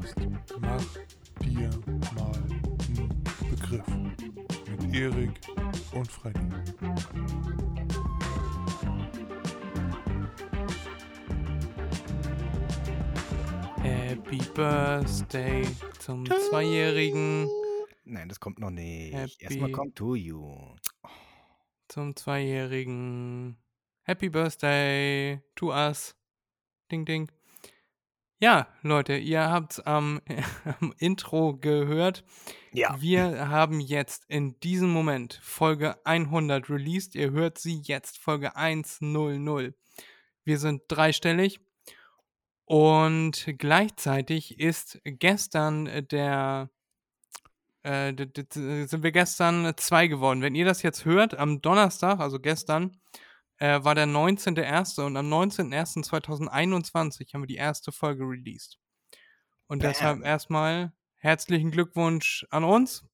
Podcast Mach dir mal einen Begriff mit Erik und Freddy. Happy Birthday zum Zweijährigen. Nein, das kommt noch nicht. Happy- Erstmal kommt to you. Zum Zweijährigen. Happy Birthday to us. Ding, ding. Ja, Leute, ihr habt's am, am Intro gehört. Ja. Wir haben jetzt in diesem Moment Folge 100 released. Ihr hört sie jetzt, Folge 100. Wir sind dreistellig. Und gleichzeitig ist gestern der, äh, sind wir gestern zwei geworden. Wenn ihr das jetzt hört, am Donnerstag, also gestern, äh, war der 19.01. und am 19.01.2021 haben wir die erste Folge released. Und deshalb Bam. erstmal herzlichen Glückwunsch an uns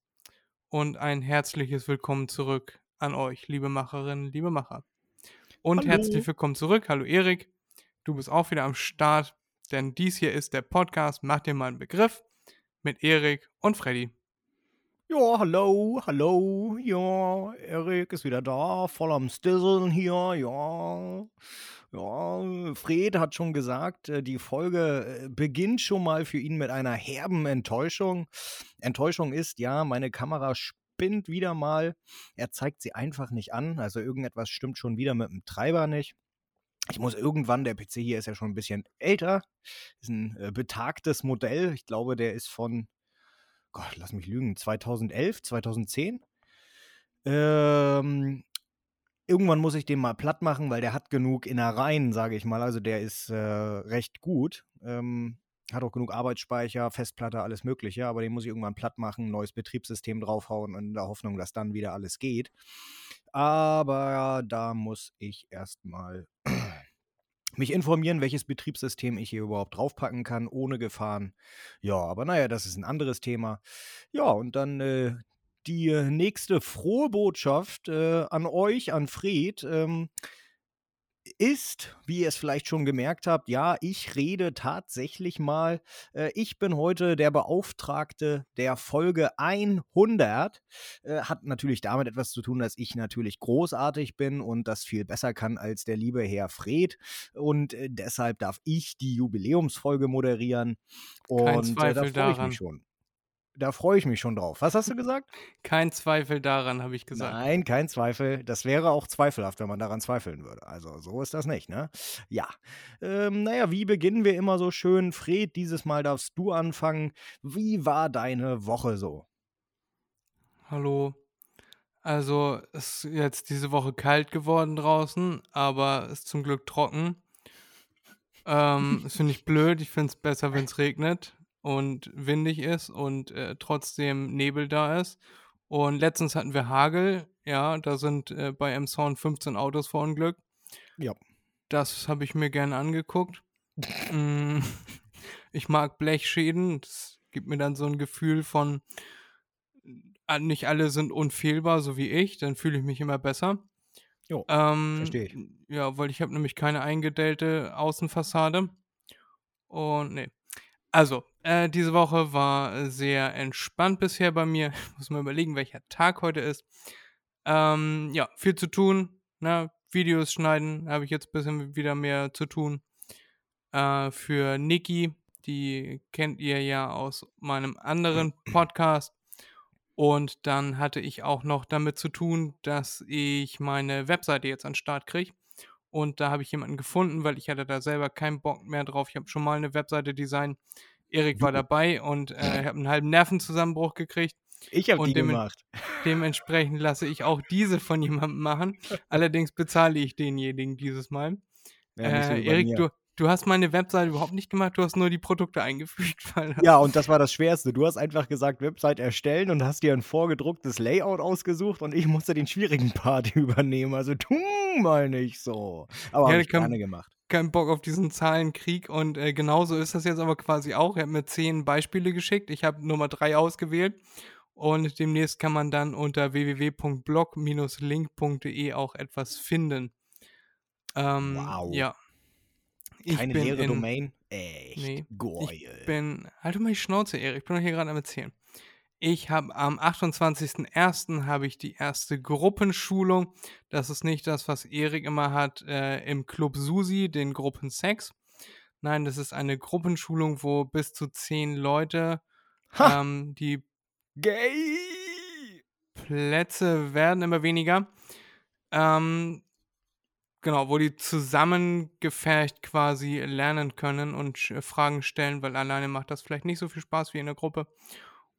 und ein herzliches Willkommen zurück an euch, liebe Macherinnen, liebe Macher. Und Hallo. herzlich willkommen zurück. Hallo Erik, du bist auch wieder am Start, denn dies hier ist der Podcast Mach dir mal einen Begriff mit Erik und Freddy. Ja, hallo, hallo, ja, Erik ist wieder da, voll am Stisseln hier, ja. Ja, Fred hat schon gesagt, äh, die Folge äh, beginnt schon mal für ihn mit einer herben Enttäuschung. Enttäuschung ist, ja, meine Kamera spinnt wieder mal. Er zeigt sie einfach nicht an, also irgendetwas stimmt schon wieder mit dem Treiber nicht. Ich muss irgendwann, der PC hier ist ja schon ein bisschen älter, ist ein äh, betagtes Modell. Ich glaube, der ist von Gott, lass mich lügen, 2011, 2010. Ähm, irgendwann muss ich den mal platt machen, weil der hat genug Innereien, sage ich mal. Also der ist äh, recht gut. Ähm, hat auch genug Arbeitsspeicher, Festplatte, alles Mögliche. Aber den muss ich irgendwann platt machen, neues Betriebssystem draufhauen in der Hoffnung, dass dann wieder alles geht. Aber da muss ich erstmal mich informieren, welches Betriebssystem ich hier überhaupt draufpacken kann, ohne Gefahren. Ja, aber naja, das ist ein anderes Thema. Ja, und dann äh, die äh, nächste frohe Botschaft äh, an euch, an Fred, ähm, ist, wie ihr es vielleicht schon gemerkt habt, ja, ich rede tatsächlich mal. Äh, ich bin heute der Beauftragte der Folge 100. Äh, hat natürlich damit etwas zu tun, dass ich natürlich großartig bin und das viel besser kann als der liebe Herr Fred. Und äh, deshalb darf ich die Jubiläumsfolge moderieren. Kein Und da Zweifel freue ich daran. mich schon. Da freue ich mich schon drauf. Was hast du gesagt? Kein Zweifel daran, habe ich gesagt. Nein, kein Zweifel. Das wäre auch zweifelhaft, wenn man daran zweifeln würde. Also so ist das nicht, ne? Ja. Ähm, naja, wie beginnen wir immer so schön? Fred, dieses Mal darfst du anfangen. Wie war deine Woche so? Hallo. Also, es ist jetzt diese Woche kalt geworden draußen, aber ist zum Glück trocken. Ähm, das finde ich blöd. Ich finde es besser, wenn es regnet und windig ist und äh, trotzdem Nebel da ist. Und letztens hatten wir Hagel. Ja, da sind äh, bei Emshorn 15 Autos verunglückt. Ja. Das habe ich mir gerne angeguckt. Mm, ich mag Blechschäden. Das gibt mir dann so ein Gefühl von, äh, nicht alle sind unfehlbar, so wie ich. Dann fühle ich mich immer besser. Jo, Ähm, versteh ich. Ja, weil ich habe nämlich keine eingedellte Außenfassade. Und nee. Also, äh, diese Woche war sehr entspannt bisher bei mir. Ich muss mal überlegen, welcher Tag heute ist. Ähm, ja, viel zu tun. Ne? Videos schneiden habe ich jetzt ein bisschen wieder mehr zu tun. Äh, für Niki, die kennt ihr ja aus meinem anderen Podcast. Und dann hatte ich auch noch damit zu tun, dass ich meine Webseite jetzt an den Start kriege. Und da habe ich jemanden gefunden, weil ich hatte da selber keinen Bock mehr drauf. Ich habe schon mal eine Webseite designt. Erik war dabei und äh, ich habe einen halben Nervenzusammenbruch gekriegt. Ich habe die dem- gemacht. Dementsprechend lasse ich auch diese von jemandem machen. Allerdings bezahle ich denjenigen dieses Mal. Ja, äh, Erik, du, du hast meine Webseite überhaupt nicht gemacht, du hast nur die Produkte eingefügt. Ja, und das war das Schwerste. Du hast einfach gesagt, Website erstellen und hast dir ein vorgedrucktes Layout ausgesucht und ich musste den schwierigen Part übernehmen. Also tu mal nicht so. Aber Ja, habe ich gerne gemacht. Keinen Bock auf diesen Zahlenkrieg und äh, genauso ist das jetzt aber quasi auch. Er hat mir zehn Beispiele geschickt. Ich habe Nummer drei ausgewählt und demnächst kann man dann unter www.blog-link.de auch etwas finden. Ähm, Wow. Ja. Ich Keine leere in, Domain. Echt Nee, geil. Ich bin, halt mal die Schnauze, Erik. Ich bin doch hier gerade am Erzählen. Ich habe am 28.01. habe ich die erste Gruppenschulung. Das ist nicht das, was Erik immer hat äh, im Club Susi, den Gruppensex. Nein, das ist eine Gruppenschulung, wo bis zu zehn Leute ähm, die Gay! Plätze werden immer weniger. Ähm, genau, wo die zusammengefercht quasi lernen können und Fragen stellen, weil alleine macht das vielleicht nicht so viel Spaß wie in der Gruppe.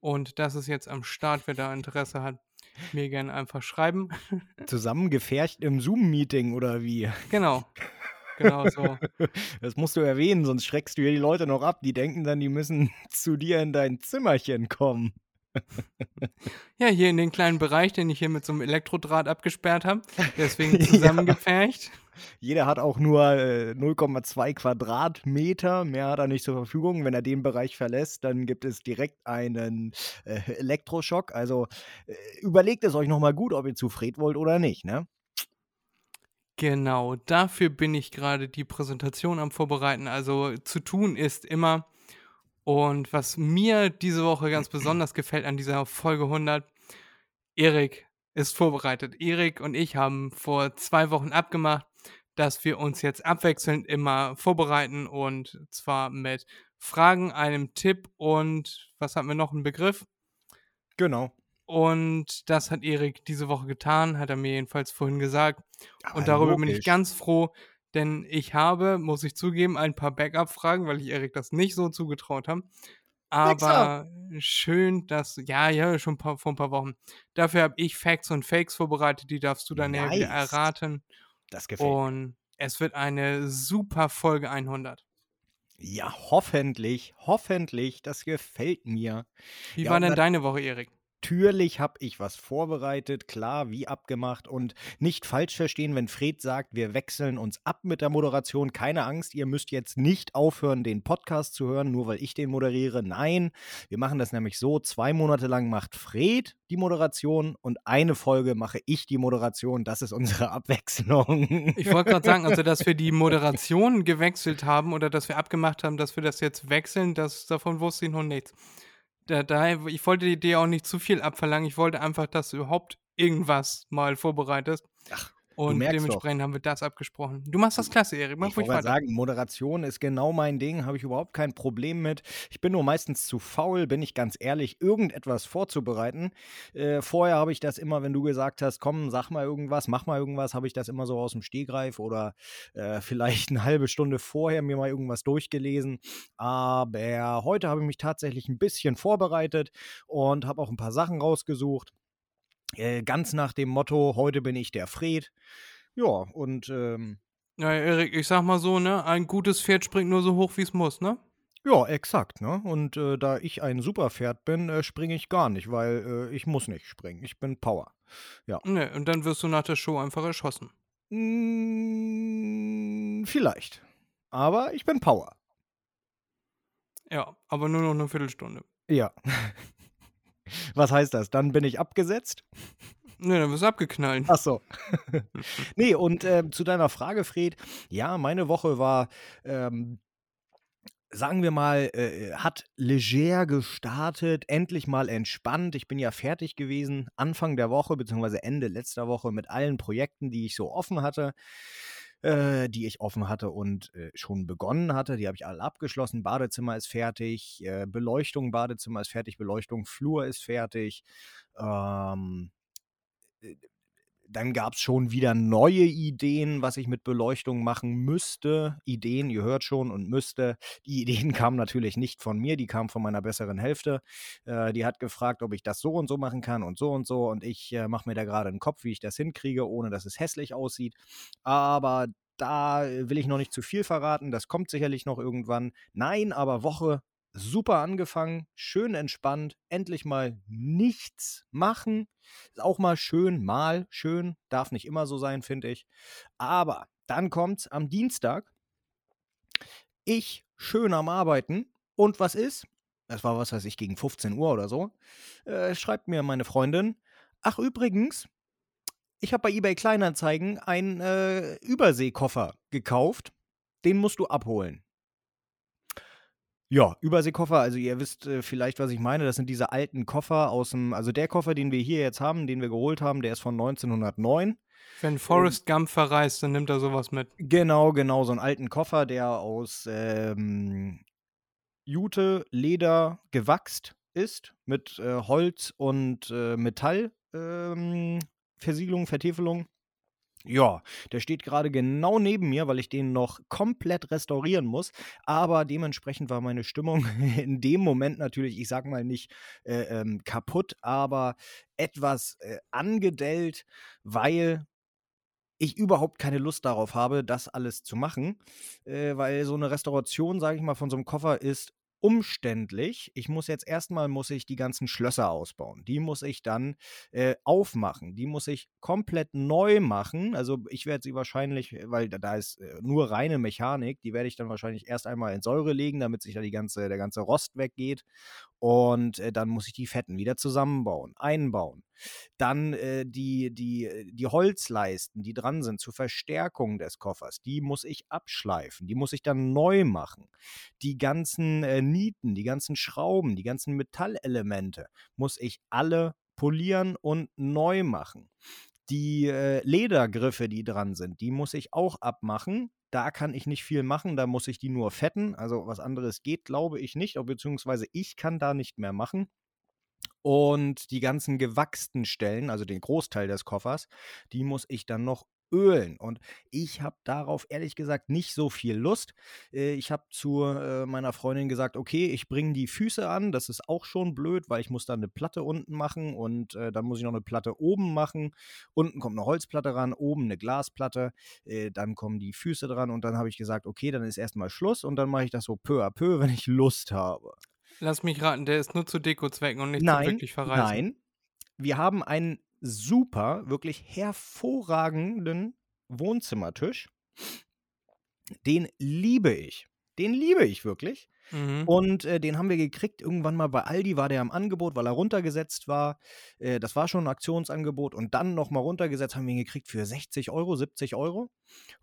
Und das ist jetzt am Start, wer da Interesse hat, mir gerne einfach schreiben. Zusammengefercht im Zoom-Meeting oder wie? genau. Genau so. Das musst du erwähnen, sonst schreckst du hier die Leute noch ab. Die denken dann, die müssen zu dir in dein Zimmerchen kommen. Ja, hier in den kleinen Bereich, den ich hier mit so einem Elektrodraht abgesperrt habe. Deswegen Ja. zusammengefercht. Jeder hat auch nur äh, 0,2 Quadratmeter, mehr hat er nicht zur Verfügung. Wenn er den Bereich verlässt, dann gibt es direkt einen äh, Elektroschock. Also äh, überlegt es euch nochmal gut, ob ihr zu Fred wollt oder nicht, ne? Genau, dafür bin ich gerade die Präsentation am Vorbereiten. Also zu tun ist immer. Und was mir diese Woche ganz besonders gefällt an dieser Folge 100, Erik ist vorbereitet. Erik und ich haben vor zwei Wochen abgemacht, dass wir uns jetzt abwechselnd immer vorbereiten und zwar mit Fragen, einem Tipp und was hatten wir noch, einen Begriff? Genau. Und das hat Erik diese Woche getan, hat er mir jedenfalls vorhin gesagt. Aber Und darüber bin ich logisch. ganz froh, denn ich habe, muss ich zugeben, ein paar Backup-Fragen, weil ich Erik das nicht so zugetraut habe. Aber schön, dass, ja, ja, schon paar, vor ein paar Wochen. Dafür habe ich Facts und Fakes vorbereitet, die darfst du dann näher wieder Nice. erraten. Das gefällt mir. Und es wird eine super Folge 100. Ja, hoffentlich, hoffentlich, das gefällt mir. Wie Ja, war denn deine Woche, Erik? Natürlich habe ich was vorbereitet, klar, wie abgemacht und nicht falsch verstehen, wenn Fred sagt, wir wechseln uns ab mit der Moderation. Keine Angst, ihr müsst jetzt nicht aufhören, den Podcast zu hören, nur weil ich den moderiere. Nein, wir machen das nämlich so, zwei Monate lang macht Fred die Moderation und eine Folge mache ich die Moderation. Das ist unsere Abwechslung. Ich wollte gerade sagen, also, dass wir die Moderation gewechselt haben oder dass wir abgemacht haben, dass wir das jetzt wechseln, das, davon wusste ich noch nichts. Da, daher, ich wollte dir auch nicht zu viel abverlangen. Ich wollte einfach, dass du überhaupt irgendwas mal vorbereitest. Ach, Und dementsprechend haben wir das abgesprochen. Du machst das klasse, Erik. Mach Ich wollte sagen, Moderation ist genau mein Ding, habe ich überhaupt kein Problem mit. Ich bin nur meistens zu faul, bin ich ganz ehrlich, irgendetwas vorzubereiten. Äh, vorher habe ich das immer, wenn du gesagt hast, komm, sag mal irgendwas, mach mal irgendwas, habe ich das immer so aus dem Stehgreif oder äh, vielleicht eine halbe Stunde vorher mir mal irgendwas durchgelesen. Aber heute habe ich mich tatsächlich ein bisschen vorbereitet und habe auch ein paar Sachen rausgesucht. Äh, ganz nach dem Motto, heute bin ich der Fred. Ja, und ähm, Ja, Erik, ich sag mal so, ne? Ein gutes Pferd springt nur so hoch, wie es muss, ne? Ja, exakt, ne? Und äh, da ich ein Superpferd bin, äh, springe ich gar nicht, weil äh, ich muss nicht springen. Ich bin Power. Ne, und dann wirst du nach der Show einfach erschossen. Mm, vielleicht. Aber ich bin Power. Ja, aber nur noch eine Viertelstunde. Ja. Was heißt das? Dann bin ich abgesetzt? Ne, dann wirst du abgeknallt. Ach so. nee, und äh, zu deiner Frage, Fred. Ja, meine Woche war, ähm, sagen wir mal, äh, hat leger gestartet, endlich mal entspannt. Ich bin ja fertig gewesen Anfang der Woche, beziehungsweise Ende letzter Woche mit allen Projekten, die ich so offen hatte. Äh, die ich offen hatte und äh, schon begonnen hatte. Die habe ich alle abgeschlossen. Badezimmer ist fertig, äh, Beleuchtung, Badezimmer ist fertig, Beleuchtung, Flur ist fertig. Ähm, dann gab es schon wieder neue Ideen, was ich mit Beleuchtung machen müsste. Ideen, ihr hört schon, und müsste. Die Ideen kamen natürlich nicht von mir, die kamen von meiner besseren Hälfte. Äh, die hat gefragt, ob ich das so und so machen kann und so und so. Und ich äh, mache mir da gerade einen Kopf, wie ich das hinkriege, ohne dass es hässlich aussieht. Aber da will ich noch nicht zu viel verraten. Das kommt sicherlich noch irgendwann. Nein, aber Woche super angefangen, schön entspannt, endlich mal nichts machen. Ist auch mal schön, mal schön, darf nicht immer so sein, finde ich. Aber dann kommt's am Dienstag. Ich schön am Arbeiten. Und was ist? Das war was weiß ich, gegen 15 Uhr oder so. Äh, schreibt mir meine Freundin. Ach, übrigens, ich habe bei eBay Kleinanzeigen einen äh, Überseekoffer gekauft. Den musst du abholen. Ja, Überseekoffer, also ihr wisst äh, vielleicht, was ich meine. Das sind diese alten Koffer aus dem, also der Koffer, den wir hier jetzt haben, den wir geholt haben, der ist von 1909. Wenn Forrest Gump verreist, dann nimmt er sowas mit. Genau, genau, so einen alten Koffer, der aus ähm, Jute, Leder gewachst ist, mit äh, Holz und äh, Metall. Ähm, Versiegelung, Vertäfelung. Ja, der steht gerade genau neben mir, weil ich den noch komplett restaurieren muss. Aber dementsprechend war meine Stimmung in dem Moment natürlich, ich sag mal nicht äh, ähm, kaputt, aber etwas äh, angedellt, weil ich überhaupt keine Lust darauf habe, das alles zu machen, äh, weil so eine Restauration, sage ich mal, von so einem Koffer ist umständlich. Ich muss jetzt erstmal muss ich die ganzen Schlösser ausbauen. Die muss ich dann äh, aufmachen. Die muss ich komplett neu machen. Also ich werde sie wahrscheinlich, weil da, da ist äh, nur reine Mechanik, die werde ich dann wahrscheinlich erst einmal in Säure legen, damit sich da die ganze, der ganze Rost weggeht. Und äh, dann muss ich die Fetten wieder zusammenbauen, einbauen. Dann äh, die, die, die Holzleisten, die dran sind zur Verstärkung des Koffers, die muss ich abschleifen, die muss ich dann neu machen. Die ganzen äh, Nieten, die ganzen Schrauben, die ganzen Metallelemente muss ich alle polieren und neu machen. Die äh, Ledergriffe, die dran sind, die muss ich auch abmachen. Da kann ich nicht viel machen, da muss ich die nur fetten. Also was anderes geht, glaube ich nicht, beziehungsweise ich kann da nicht mehr machen. Und die ganzen gewachsten Stellen, also den Großteil des Koffers, die muss ich dann noch ölen. Und ich habe darauf ehrlich gesagt nicht so viel Lust. Äh, ich habe zu äh, meiner Freundin gesagt, okay, ich bringe die Füße an. Das ist auch schon blöd, weil ich muss dann eine Platte unten machen und äh, dann muss ich noch eine Platte oben machen. Unten kommt eine Holzplatte ran, oben eine Glasplatte. dann kommen die Füße dran und dann habe ich gesagt, okay, dann ist erstmal Schluss und dann mache ich das so peu à peu, wenn ich Lust habe. Lass mich raten, der ist nur zu Dekozwecken und nicht nein, zum wirklich verreisen. Nein, wir haben einen super, wirklich hervorragenden Wohnzimmertisch. Den liebe ich. Den liebe ich wirklich. Mhm. Und äh, den haben wir gekriegt irgendwann mal bei Aldi, war der im Angebot, weil er runtergesetzt war. Äh, das war schon ein Aktionsangebot und dann nochmal runtergesetzt, haben wir ihn gekriegt für 60 Euro, 70 Euro.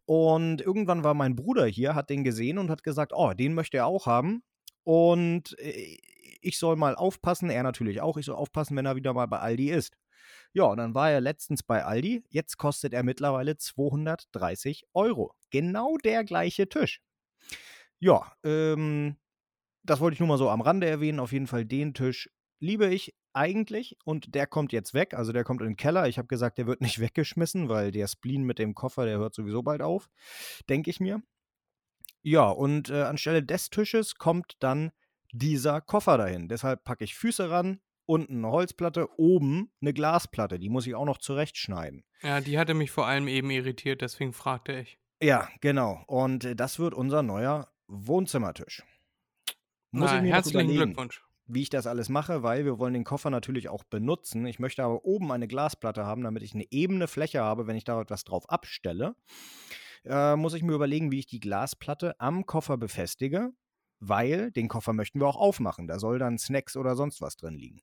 Und irgendwann war mein Bruder hier, hat den gesehen und hat gesagt, oh, den möchte er auch haben. Und äh, ich soll mal aufpassen, er natürlich auch, ich soll aufpassen, wenn er wieder mal bei Aldi ist. Ja, und dann war er letztens bei Aldi. Jetzt kostet er mittlerweile 230 Euro. Genau der gleiche Tisch. Ja, ähm, das wollte ich nur mal so am Rande erwähnen. Auf jeden Fall den Tisch liebe ich eigentlich und der kommt jetzt weg. Also der kommt in den Keller. Ich habe gesagt, der wird nicht weggeschmissen, weil der Spleen mit dem Koffer, der hört sowieso bald auf, denke ich mir. Ja, und äh, anstelle des Tisches kommt dann dieser Koffer dahin. Deshalb packe ich Füße ran, unten eine Holzplatte, oben eine Glasplatte. Die muss ich auch noch zurechtschneiden. Ja, die hatte mich vor allem eben irritiert, deswegen fragte ich. Ja, genau. Und äh, das wird unser neuer Wohnzimmertisch. Muss Na, ich mir herzlichen Glückwunsch. Wie ich das alles mache, weil wir wollen den Koffer natürlich auch benutzen. Ich möchte aber oben eine Glasplatte haben, damit ich eine ebene Fläche habe, wenn ich da etwas drauf abstelle. Äh, muss ich mir überlegen, wie ich die Glasplatte am Koffer befestige weil den Koffer möchten wir auch aufmachen. Da soll dann Snacks oder sonst was drin liegen.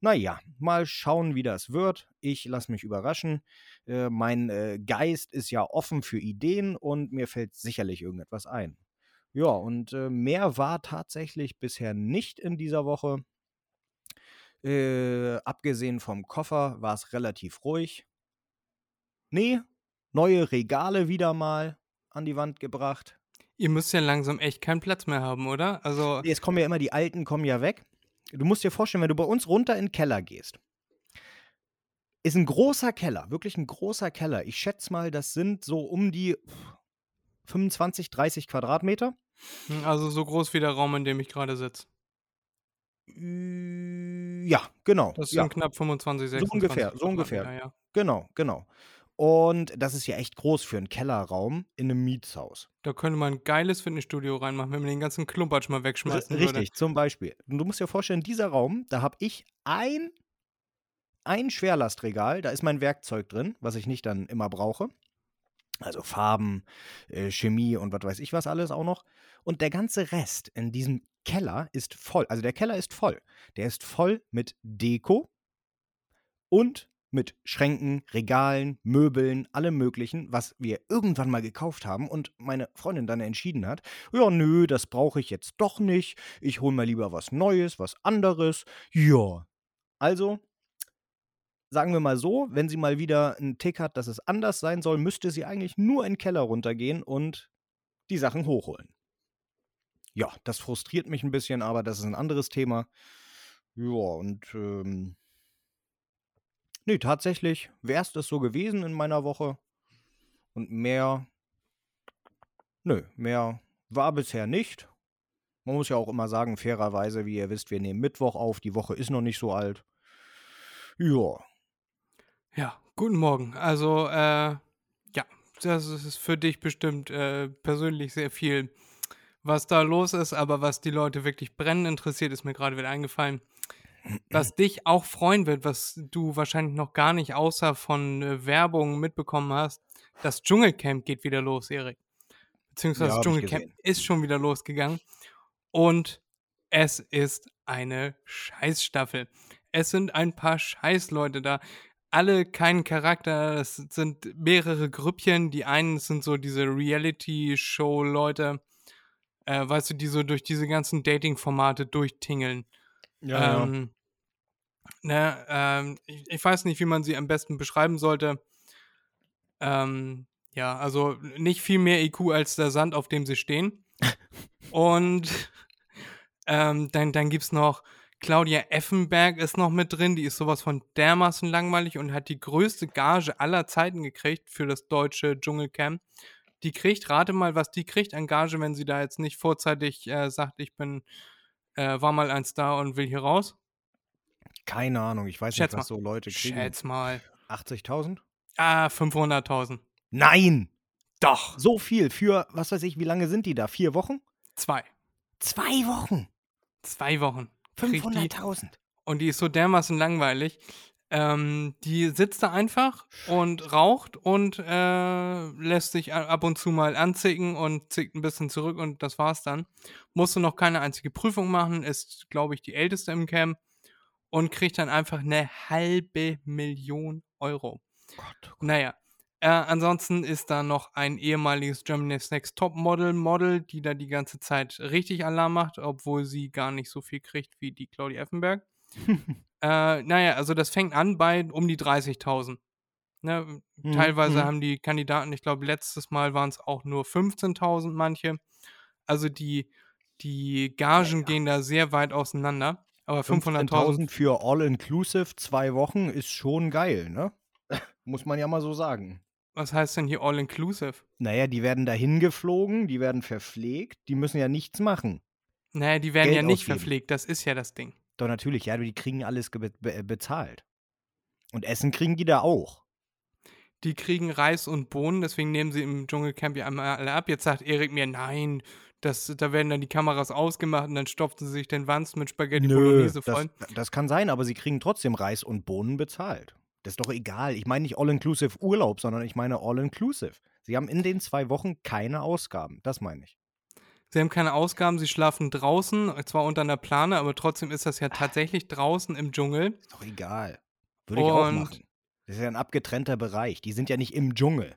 Naja, mal schauen, wie das wird. Ich lasse mich überraschen. Äh, mein äh, Geist ist ja offen für Ideen und mir fällt sicherlich irgendetwas ein. Ja, und äh, mehr war tatsächlich bisher nicht in dieser Woche. Äh, abgesehen vom Koffer war es relativ ruhig. Nee, neue Regale wieder mal an die Wand gebracht. Ihr müsst ja langsam echt keinen Platz mehr haben, oder? Also Jetzt kommen ja immer die alten, kommen ja weg. Du musst dir vorstellen, wenn du bei uns runter in den Keller gehst, ist ein großer Keller, wirklich ein großer Keller. Ich schätze mal, das sind so um die 25, 30 Quadratmeter. Hm, also so groß wie der Raum, in dem ich gerade sitze. Ja, genau. Das sind ja. knapp 25, 26 So ungefähr, so ungefähr. Ja. Genau, genau. Und das ist ja echt groß für einen Kellerraum in einem Mietshaus. Da könnte man ein geiles Fitnessstudio reinmachen, wenn man den ganzen Klumpatsch mal wegschmeißen würde. Richtig, zum Beispiel. Und du musst dir vorstellen, dieser Raum, da habe ich ein, ein Schwerlastregal, da ist mein Werkzeug drin, was ich nicht dann immer brauche. Also Farben, äh, Chemie und was weiß ich was alles auch noch. Und der ganze Rest in diesem Keller ist voll. Also der Keller ist voll. Der ist voll mit Deko und mit Schränken, Regalen, Möbeln, allem Möglichen, was wir irgendwann mal gekauft haben und meine Freundin dann entschieden hat, ja, nö, das brauche ich jetzt doch nicht. Ich hole mal lieber was Neues, was anderes. Ja. Also, sagen wir mal so, wenn sie mal wieder einen Tick hat, dass es anders sein soll, müsste sie eigentlich nur in den Keller runtergehen und die Sachen hochholen. Ja, das frustriert mich ein bisschen, aber das ist ein anderes Thema. Ja, und ähm, Nee, tatsächlich wäre es das so gewesen in meiner Woche. Und mehr, nö, mehr war bisher nicht. Man muss ja auch immer sagen, fairerweise, wie ihr wisst, wir nehmen Mittwoch auf, die Woche ist noch nicht so alt. Ja. Ja, guten Morgen. Also, äh, ja, das ist für dich bestimmt äh, persönlich sehr viel, was da los ist, aber was die Leute wirklich brennend interessiert, ist mir gerade wieder eingefallen was dich auch freuen wird, was du wahrscheinlich noch gar nicht außer von äh, Werbung mitbekommen hast. Das Dschungelcamp geht wieder los, Erik. Beziehungsweise Ja, das Dschungelcamp ist schon wieder losgegangen. Und es ist eine Scheißstaffel. Es sind ein paar Scheißleute da. Alle keinen Charakter. Es sind mehrere Grüppchen. Die einen sind so diese Reality-Show-Leute, äh, weißt du, die so durch diese ganzen Dating-Formate durchtingeln. Ähm, ne, ähm, ich, ich weiß nicht, wie man sie am besten beschreiben sollte. Ähm, ja, also nicht viel mehr IQ als der Sand, auf dem sie stehen. Und ähm, dann, dann gibt es noch Claudia Effenberg ist noch mit drin, die ist sowas von dermaßen langweilig und hat die größte Gage aller Zeiten gekriegt für das deutsche Dschungelcamp. Die kriegt, rate mal, was die kriegt an Gage, wenn sie da jetzt nicht vorzeitig äh, sagt, ich bin, äh, war mal ein Star und will hier raus. Keine Ahnung, ich weiß Schätz nicht, was mal. so Leute kriegen. Schätz mal. 80.000? Ah, 500.000. Nein! Doch. So viel für, was weiß ich, wie lange sind die da? Vier Wochen? Zwei. Zwei Wochen! Zwei Wochen. kriegt die 500.000! und die ist so dermaßen langweilig. Ähm, die sitzt da einfach und raucht und äh, lässt sich ab und zu mal anzicken und zickt ein bisschen zurück und das war's dann. Musste noch keine einzige Prüfung machen, ist, glaube ich, die älteste im Camp und kriegt dann einfach eine halbe Million Euro. Gott, Naja, äh, ansonsten ist da noch ein ehemaliges Germany's Next Topmodel Model, die da die ganze Zeit richtig Alarm macht, obwohl sie gar nicht so viel kriegt wie die Claudia Effenberg. äh, naja, also das fängt an bei um die 30.000. Ne? Mhm, Teilweise mhm. haben die Kandidaten, ich glaube, letztes Mal waren es auch nur 15.000 manche. Also die, die Gagen ja. gehen da sehr weit auseinander. Aber 500.000 15.000 für All-Inclusive, zwei Wochen, ist schon geil, ne? Muss man ja mal so sagen. was heißt denn hier All-Inclusive? Naja, die werden dahin geflogen, die werden verpflegt, die müssen ja nichts machen. Naja, die werden Geld ja nicht ausgeben. verpflegt, das ist ja das Ding. Doch natürlich, ja, die kriegen alles be bezahlt. Und Essen kriegen die da auch. Die kriegen Reis und Bohnen, deswegen nehmen sie im Dschungelcamp ja einmal alle ab. Jetzt sagt Erik mir, nein, das, da werden dann die Kameras ausgemacht und dann stopfen sie sich den Wanst mit Spaghetti Bolognese das, voll. das kann sein, aber sie kriegen trotzdem Reis und Bohnen bezahlt. Das ist doch egal. Ich meine nicht All-Inclusive Urlaub, sondern ich meine All-Inclusive. Sie haben in den zwei Wochen keine Ausgaben. Das meine ich. Sie haben keine Ausgaben, sie schlafen draußen, zwar unter einer Plane, aber trotzdem ist das ja Ah. tatsächlich draußen im Dschungel. Ist doch egal. Würde ich auch Und- machen. Das ist ja ein abgetrennter Bereich. Die sind ja nicht im Dschungel.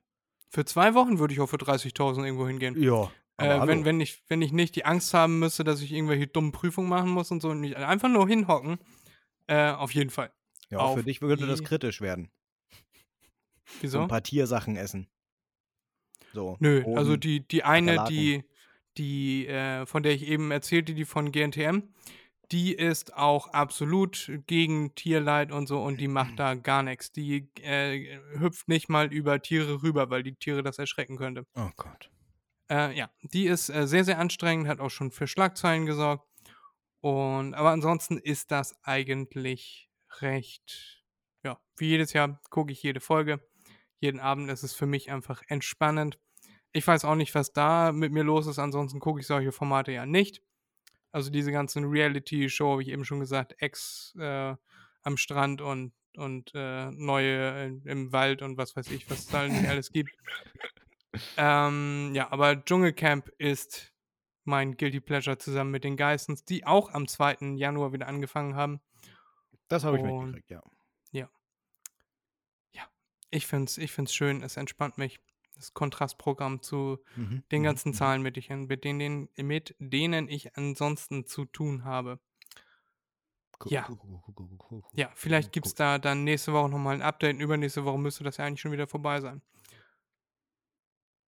Für zwei Wochen würde ich auch für 30.000 irgendwo hingehen. Ja. Äh, wenn, wenn, ich, wenn ich nicht die Angst haben müsste, dass ich irgendwelche dummen Prüfungen machen muss und so und mich einfach nur hinhocken, äh, auf jeden Fall. ja, auf für dich würde das kritisch werden. So Wieso? ein paar Tiersachen essen. So. Nö, also die, die eine, Kakerlaken. die, die, äh, von der ich eben erzählte, die von GNTM, die ist auch absolut gegen Tierleid und so und die macht da gar nichts. Die äh, hüpft nicht mal über Tiere rüber, weil die Tiere das erschrecken könnte. Oh Gott. Äh, ja, die ist äh, sehr, sehr anstrengend, hat auch schon für Schlagzeilen gesorgt. Und aber ansonsten ist das eigentlich recht, ja, wie jedes Jahr gucke ich jede Folge. jeden Abend ist es für mich einfach entspannend. Ich weiß auch nicht, was da mit mir los ist, ansonsten gucke ich solche Formate ja nicht. Also diese ganzen Reality-Show, habe ich eben schon gesagt, Ex äh, am Strand und, und äh, neue im, im Wald und was weiß ich, was es da nicht alles gibt. Ähm, ja, aber Dschungelcamp ist mein Guilty Pleasure zusammen mit den Geistens, die auch am 2. Januar wieder angefangen haben. Das habe ich Und- mitgekriegt, ja. Ich finde es ich find's schön, es entspannt mich. Das Kontrastprogramm zu Mhm, den mhm, ganzen mhm. Zahlen, mit, ich, mit, denen, mit denen ich ansonsten zu tun habe. Cool, Ja. cool, Ja, vielleicht gibt es cool. da dann nächste Woche nochmal ein Update. Übernächste Woche müsste das ja eigentlich schon wieder vorbei sein.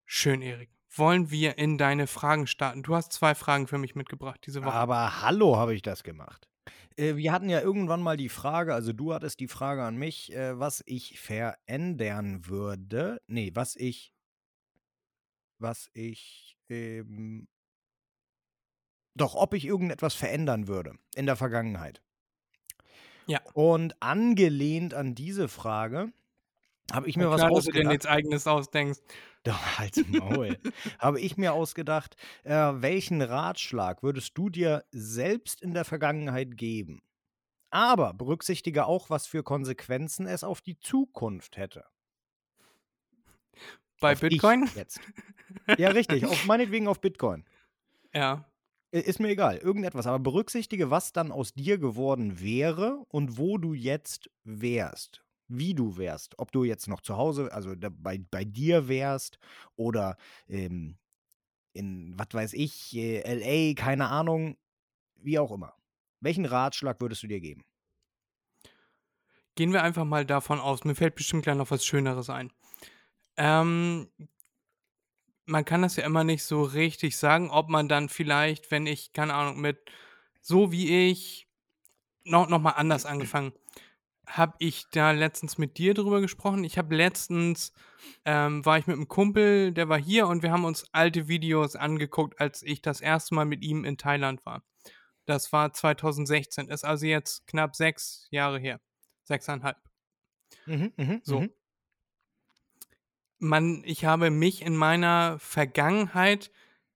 Schön, Erik. Wollen wir in deine Fragen starten? Du hast zwei Fragen für mich mitgebracht diese Woche. Aber hallo, habe ich das gemacht. Äh, wir hatten ja irgendwann mal die Frage, also du hattest die Frage an mich, äh, was ich verändern würde. Nee, was ich. Was ich. Ähm, doch, ob ich irgendetwas verändern würde in der Vergangenheit. Ja. Und angelehnt an diese Frage habe ich mir Und was klar, dass du dir ausgedacht. nichts eigenes ausdenkst. Doch, halt's Maul. Habe ich mir ausgedacht, äh, welchen Ratschlag würdest du dir selbst in der Vergangenheit geben? Aber berücksichtige auch, was für Konsequenzen es auf die Zukunft hätte. Bei auf Bitcoin? Jetzt. Ja, richtig. Auf, meinetwegen auf Bitcoin. Ja. Ist mir egal. Irgendetwas. Aber berücksichtige, was dann aus dir geworden wäre und wo du jetzt wärst. Wie du wärst. Ob du jetzt noch zu Hause, also bei, bei dir wärst oder ähm, in, was weiß ich, äh, LA, keine Ahnung, wie auch immer. Welchen Ratschlag würdest du dir geben? Gehen wir einfach mal davon aus. Mir fällt bestimmt gleich noch was Schöneres ein. Ähm, man kann das ja immer nicht so richtig sagen, ob man dann vielleicht, wenn ich, keine Ahnung, mit so wie ich noch, noch mal anders angefangen, habe ich da letztens mit dir drüber gesprochen. Ich habe letztens, ähm, war ich mit einem Kumpel, der war hier und wir haben uns alte Videos angeguckt, als ich das erste Mal mit ihm in Thailand war. Das war 2016, ist also jetzt knapp sechs Jahre her. Sechseinhalb. Mhm, mhm, So. mhm. Man, ich habe mich in meiner Vergangenheit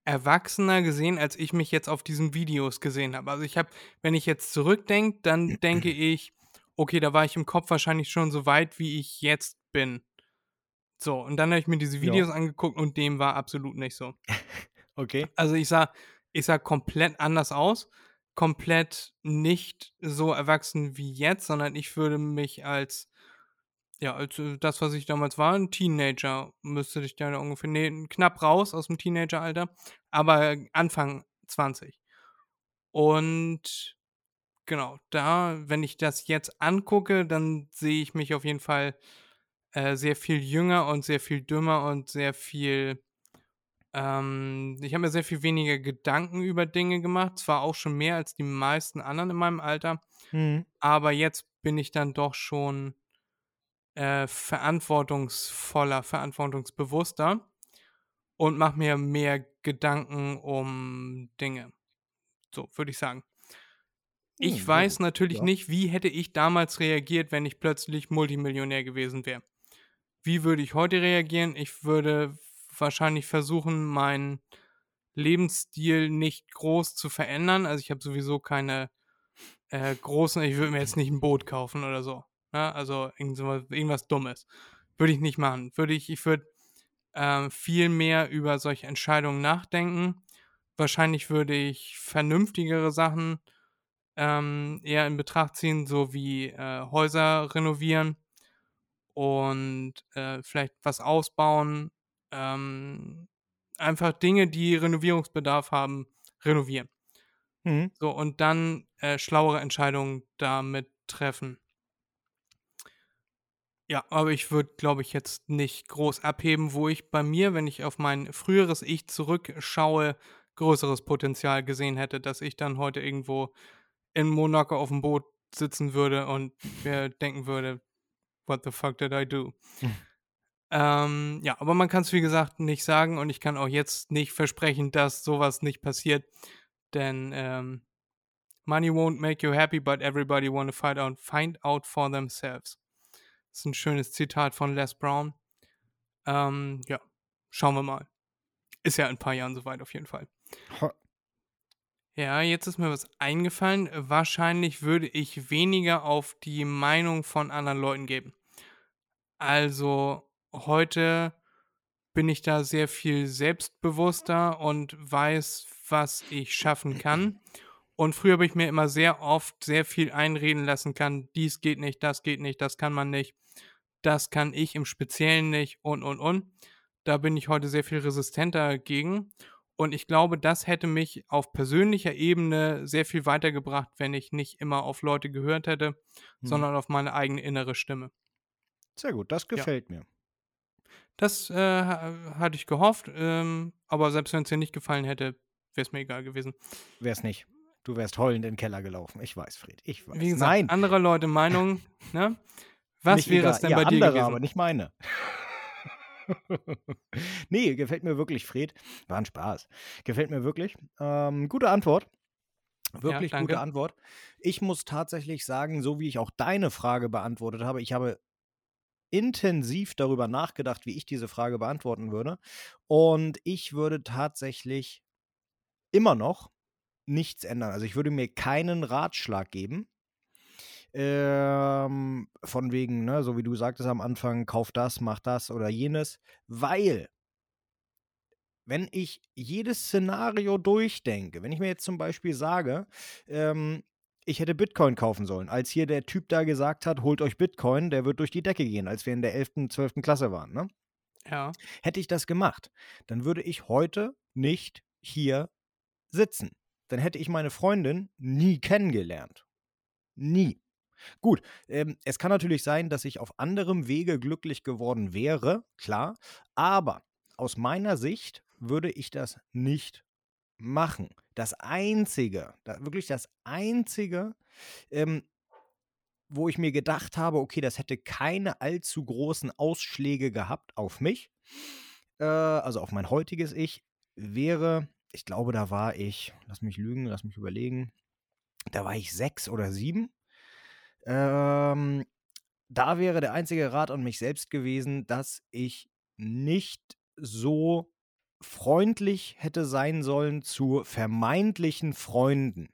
erwachsener gesehen, als ich mich jetzt auf diesen Videos gesehen habe. Also ich habe, wenn ich jetzt zurückdenke, dann denke ich, okay, da war ich im Kopf wahrscheinlich schon so weit, wie ich jetzt bin. So, und dann habe ich mir diese Ja. Videos angeguckt und dem war absolut nicht so. Okay. Also ich sah, ich sah komplett anders aus, komplett nicht so erwachsen wie jetzt, sondern ich würde mich als, ja, als äh, das, was ich damals war, ein Teenager, müsste ich da ungefähr, nee, knapp raus aus dem Teenageralter, aber Anfang 20. Und genau, da, wenn ich das jetzt angucke, dann sehe ich mich auf jeden Fall äh, sehr viel jünger und sehr viel dümmer und sehr viel ähm, ich habe mir sehr viel weniger Gedanken über Dinge gemacht, zwar auch schon mehr als die meisten anderen in meinem Alter, Mhm. aber jetzt bin ich dann doch schon äh, verantwortungsvoller, verantwortungsbewusster und mache mir mehr Gedanken um Dinge. So, würde ich sagen. Ich sehr weiß natürlich Ja. nicht, wie hätte ich damals reagiert, wenn ich plötzlich Multimillionär gewesen wäre. Wie würde ich heute reagieren? Ich würde wahrscheinlich versuchen, meinen Lebensstil nicht groß zu verändern. Also ich habe sowieso keine äh, großen, ich würde mir jetzt nicht ein Boot kaufen oder so. Ne? Also irgendwas Dummes. Würde ich nicht machen. Würde ich, ich würde ähm, viel mehr über solche Entscheidungen nachdenken. Wahrscheinlich würde ich vernünftigere Sachen ähm, eher in Betracht ziehen, so wie äh, Häuser renovieren und äh, vielleicht was ausbauen. Ähm, einfach Dinge, die Renovierungsbedarf haben, renovieren. Mhm. So, und dann äh, schlauere Entscheidungen damit treffen. Ja, aber ich würde, glaube ich, jetzt nicht groß abheben, wo ich bei mir, wenn ich auf mein früheres Ich zurückschaue, größeres Potenzial gesehen hätte, dass ich dann heute irgendwo in Monaco auf dem Boot sitzen würde und mir denken würde, what the fuck did I do? Mhm. Ähm, ja, aber man kann es wie gesagt nicht sagen und ich kann auch jetzt nicht versprechen, dass sowas nicht passiert, denn ähm, Money won't make you happy, but everybody want to find out, find out for themselves. Das ist ein schönes Zitat von Les Brown. Ähm, ja, schauen wir mal. Ist ja in ein paar Jahren soweit auf jeden Fall. Ha. Ja, jetzt ist mir was eingefallen. Wahrscheinlich würde ich weniger auf die Meinung von anderen Leuten geben. Also heute bin ich da sehr viel selbstbewusster und weiß, was ich schaffen kann. Und früher habe ich mir immer sehr oft sehr viel einreden lassen kann, dies geht nicht, das geht nicht, das kann man nicht, das kann ich im Speziellen nicht und und und. Da bin ich heute sehr viel resistenter gegen. Und ich glaube, das hätte mich auf persönlicher Ebene sehr viel weitergebracht, wenn ich nicht immer auf Leute gehört hätte, Hm. sondern auf meine eigene innere Stimme. Sehr gut, das gefällt mir. Das äh, ha- hatte ich gehofft, ähm, aber selbst wenn es dir nicht gefallen hätte, wäre es mir egal gewesen. Wär's nicht. Du wärst heulend in den Keller gelaufen. Ich weiß, Fred. Ich weiß. Wie gesagt, Nein, andere Leute Meinung, ne? Was nicht wäre es denn ja, bei dir andere, gewesen? aber nicht meine. nee, gefällt mir wirklich, Fred. War ein Spaß. Gefällt mir wirklich. Ähm, gute Antwort. Wirklich danke. gute Antwort. Ich muss tatsächlich sagen, so wie ich auch deine Frage beantwortet habe, ich habe intensiv darüber nachgedacht, wie ich diese Frage beantworten würde. Und ich würde tatsächlich immer noch nichts ändern. Also ich würde mir keinen Ratschlag geben. Ähm, von wegen, ne, so wie du sagtest am Anfang, kauf das, mach das oder jenes, weil wenn ich jedes Szenario durchdenke, wenn ich mir jetzt zum Beispiel sage, ähm, ich hätte Bitcoin kaufen sollen, als hier der Typ da gesagt hat, holt euch Bitcoin, der wird durch die Decke gehen, als wir in der 11., 12. Klasse waren, ne? Ja, Hätte ich das gemacht, dann würde ich heute nicht hier sitzen. Dann hätte ich meine Freundin nie kennengelernt. Nie. Gut, ähm, es kann natürlich sein, dass ich auf anderem Wege glücklich geworden wäre, klar, aber aus meiner Sicht würde ich das nicht machen. Das Einzige, wirklich das Einzige, ähm, wo ich mir gedacht habe, okay, das hätte keine allzu großen Ausschläge gehabt auf mich, äh, also auf mein heutiges Ich, wäre, ich glaube, da war ich, lass mich lügen, lass mich überlegen, da war ich sechs oder sieben. Ähm, da wäre der einzige Rat an mich selbst gewesen, dass ich nicht so freundlich hätte sein sollen zu vermeintlichen Freunden.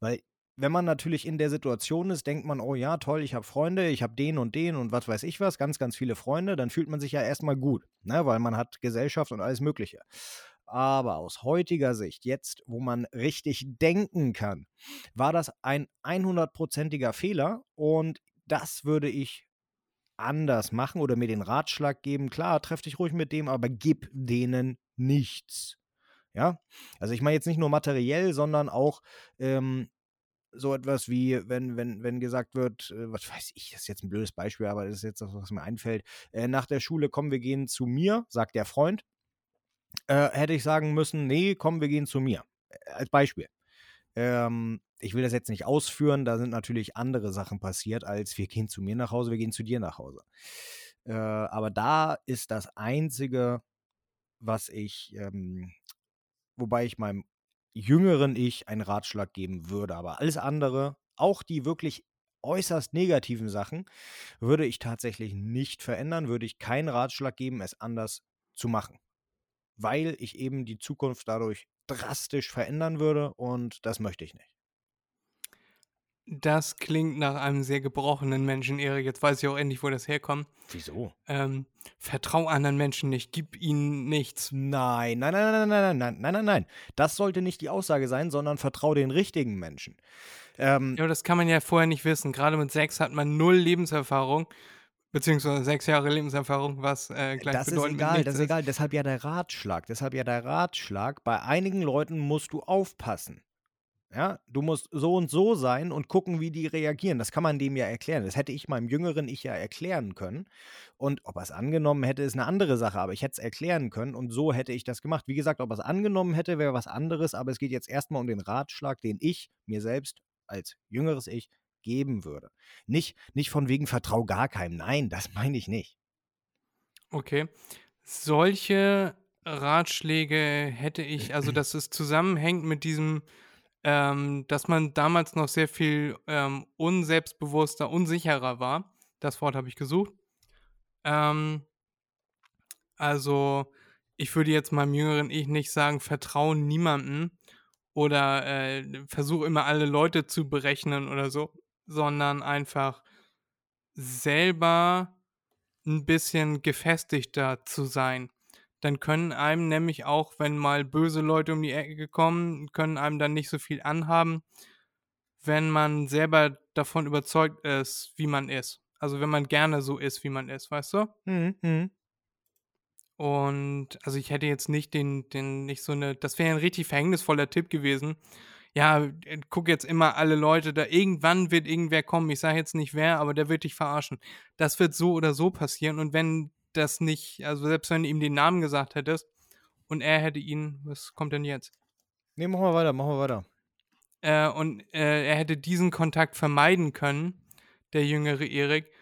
Weil wenn man natürlich in der Situation ist, denkt man, oh ja, toll, ich habe Freunde, ich habe den und den und was weiß ich was, ganz, ganz viele Freunde, dann fühlt man sich ja erstmal gut, ne? weil man hat Gesellschaft und alles Mögliche. Aber aus heutiger Sicht, jetzt, wo man richtig denken kann, war das ein 100%iger Fehler und das würde ich anders machen oder mir den Ratschlag geben, klar, treff dich ruhig mit dem, aber gib denen nichts. Ja, also ich meine jetzt nicht nur materiell, sondern auch ähm, so etwas wie, wenn, wenn, wenn gesagt wird, äh, was weiß ich, das ist jetzt ein blödes Beispiel, aber das ist jetzt das, was mir einfällt. Äh, nach der Schule, komm, wir gehen zu mir, sagt der Freund. Äh, hätte ich sagen müssen, nee, komm, wir gehen zu mir. Äh, als Beispiel. Ähm, ich will das jetzt nicht ausführen, da sind natürlich andere Sachen passiert, als wir gehen zu mir nach Hause, wir gehen zu dir nach Hause. Äh, aber da ist das Einzige, was ich, ähm, wobei ich meinem jüngeren Ich einen Ratschlag geben würde. Aber alles andere, auch die wirklich äußerst negativen Sachen, würde ich tatsächlich nicht verändern, würde ich keinen Ratschlag geben, es anders zu machen. Weil ich eben die Zukunft dadurch drastisch verändern würde und das möchte ich nicht. das klingt nach einem sehr gebrochenen Menschen, Erik. Jetzt weiß ich auch endlich, wo das herkommt. Wieso? Ähm, vertrau anderen Menschen nicht, gib ihnen nichts. Nein, nein, nein, nein, nein, nein, nein, nein, nein. Das sollte nicht die Aussage sein, sondern vertrau den richtigen Menschen. Ähm, Ja, das kann man ja vorher nicht wissen. Gerade mit sechs hat man null Lebenserfahrung, beziehungsweise sechs Jahre Lebenserfahrung, was äh, gleich das ist egal, das ist egal. Deshalb ja der Ratschlag. Deshalb ja der Ratschlag. Bei einigen Leuten musst du aufpassen. Ja, du musst so und so sein und gucken, wie die reagieren. Das kann man dem ja erklären. Das hätte ich meinem jüngeren Ich ja erklären können. Und ob er es angenommen hätte, ist eine andere Sache. Aber ich hätte es erklären können und so hätte ich das gemacht. Wie gesagt, ob er es angenommen hätte, wäre was anderes. Aber es geht jetzt erstmal um den Ratschlag, den ich mir selbst als jüngeres Ich geben würde. Nicht, nicht von wegen Vertrau gar keinem. Nein, das meine ich nicht. Okay. Solche Ratschläge hätte ich, also dass es zusammenhängt mit diesem, ähm, dass man damals noch sehr viel ähm, unselbstbewusster, unsicherer war. Das Wort habe ich gesucht. Ähm, Also, ich würde jetzt meinem jüngeren Ich nicht sagen, vertraue niemandem oder äh, versuche immer alle Leute zu berechnen oder so, sondern einfach selber ein bisschen gefestigter zu sein. Dann können einem nämlich auch, wenn mal böse Leute um die Ecke kommen, können einem dann nicht so viel anhaben, wenn man selber davon überzeugt ist, wie man ist. Also wenn man gerne so ist, wie man ist, weißt du? Mhm, mhm. Und also ich hätte jetzt nicht den, den, nicht so eine, das wäre ein richtig verhängnisvoller Tipp gewesen. Ja, guck jetzt immer alle Leute da, irgendwann wird irgendwer kommen, ich sage jetzt nicht wer, aber der wird dich verarschen. Das wird so oder so passieren und wenn das nicht, also selbst wenn du ihm den Namen gesagt hättest und er hätte ihn, was kommt denn jetzt? Nee, machen wir weiter, machen wir weiter. Äh, und äh, er hätte diesen Kontakt vermeiden können, der jüngere Erik,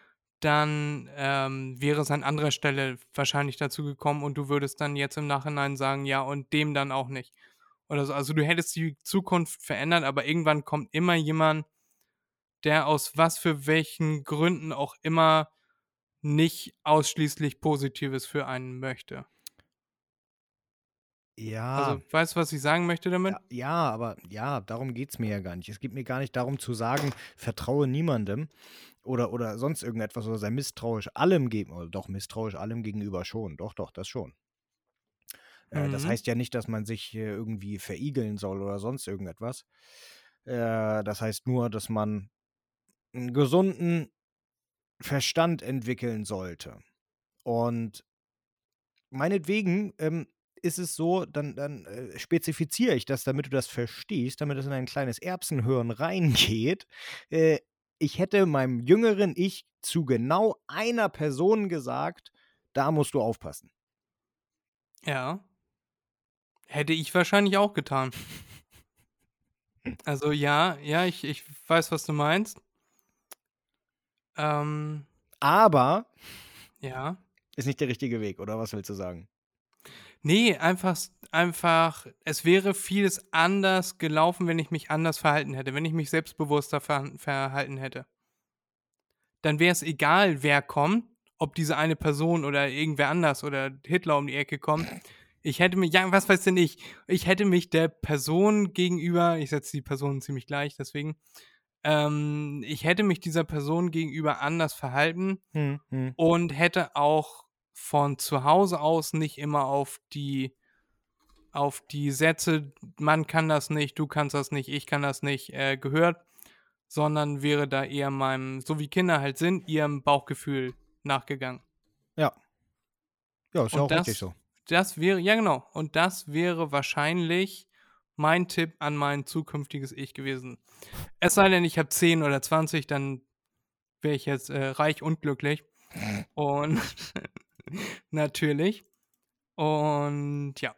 dann ähm, wäre es an anderer Stelle wahrscheinlich dazu gekommen und du würdest dann jetzt im Nachhinein sagen, ja, und dem dann auch nicht. Oder so. Also du hättest die Zukunft verändert, aber irgendwann kommt immer jemand, der aus was für welchen Gründen auch immer nicht ausschließlich Positives für einen möchte. Ja. Also, weißt du, was ich sagen möchte damit? Ja, ja, aber ja, darum geht es mir ja gar nicht. Es geht mir gar nicht darum zu sagen, vertraue niemandem oder, oder sonst irgendetwas oder sei misstrauisch allem gegenüber. Oder doch, misstrauisch allem gegenüber schon. Doch, doch, das schon. Äh, Das Mhm. heißt ja nicht, dass man sich irgendwie verigeln soll oder sonst irgendetwas. Äh, das heißt nur, dass man einen gesunden Verstand entwickeln sollte. Und meinetwegen ähm, ist es so, dann, dann äh, spezifiziere ich das, damit du das verstehst, damit es in ein kleines Erbsenhirn reingeht. Äh, ich hätte meinem jüngeren Ich zu genau einer Person gesagt, da musst du aufpassen. Ja. Hätte ich wahrscheinlich auch getan. Also ja, ja, ich, ich weiß, was du meinst. Ähm, Aber ja. ist nicht der richtige Weg, oder was willst du sagen? Nee, einfach, einfach, es wäre vieles anders gelaufen, wenn ich mich anders verhalten hätte, wenn ich mich selbstbewusster ver verhalten hätte. Dann wäre es egal, wer kommt, ob diese eine Person oder irgendwer anders oder Hitler um die Ecke kommt. Ich hätte mich, ja, was weiß denn ich, ich hätte mich der Person gegenüber, ich setze die Person ziemlich gleich, deswegen, ähm, ich hätte mich dieser Person gegenüber anders verhalten Hm, hm. und hätte auch von zu Hause aus nicht immer auf die auf die Sätze, man kann das nicht, du kannst das nicht, ich kann das nicht, äh, gehört, sondern wäre da eher meinem, so wie Kinder halt sind, ihrem Bauchgefühl nachgegangen. Ja. Ja, ist ja auch Und richtig das, so. Das wäre, ja genau, und das wäre wahrscheinlich mein Tipp an mein zukünftiges Ich gewesen. Es sei denn, ich habe 10 oder 20, dann wäre ich jetzt äh, reich und glücklich. Und natürlich. Und ja.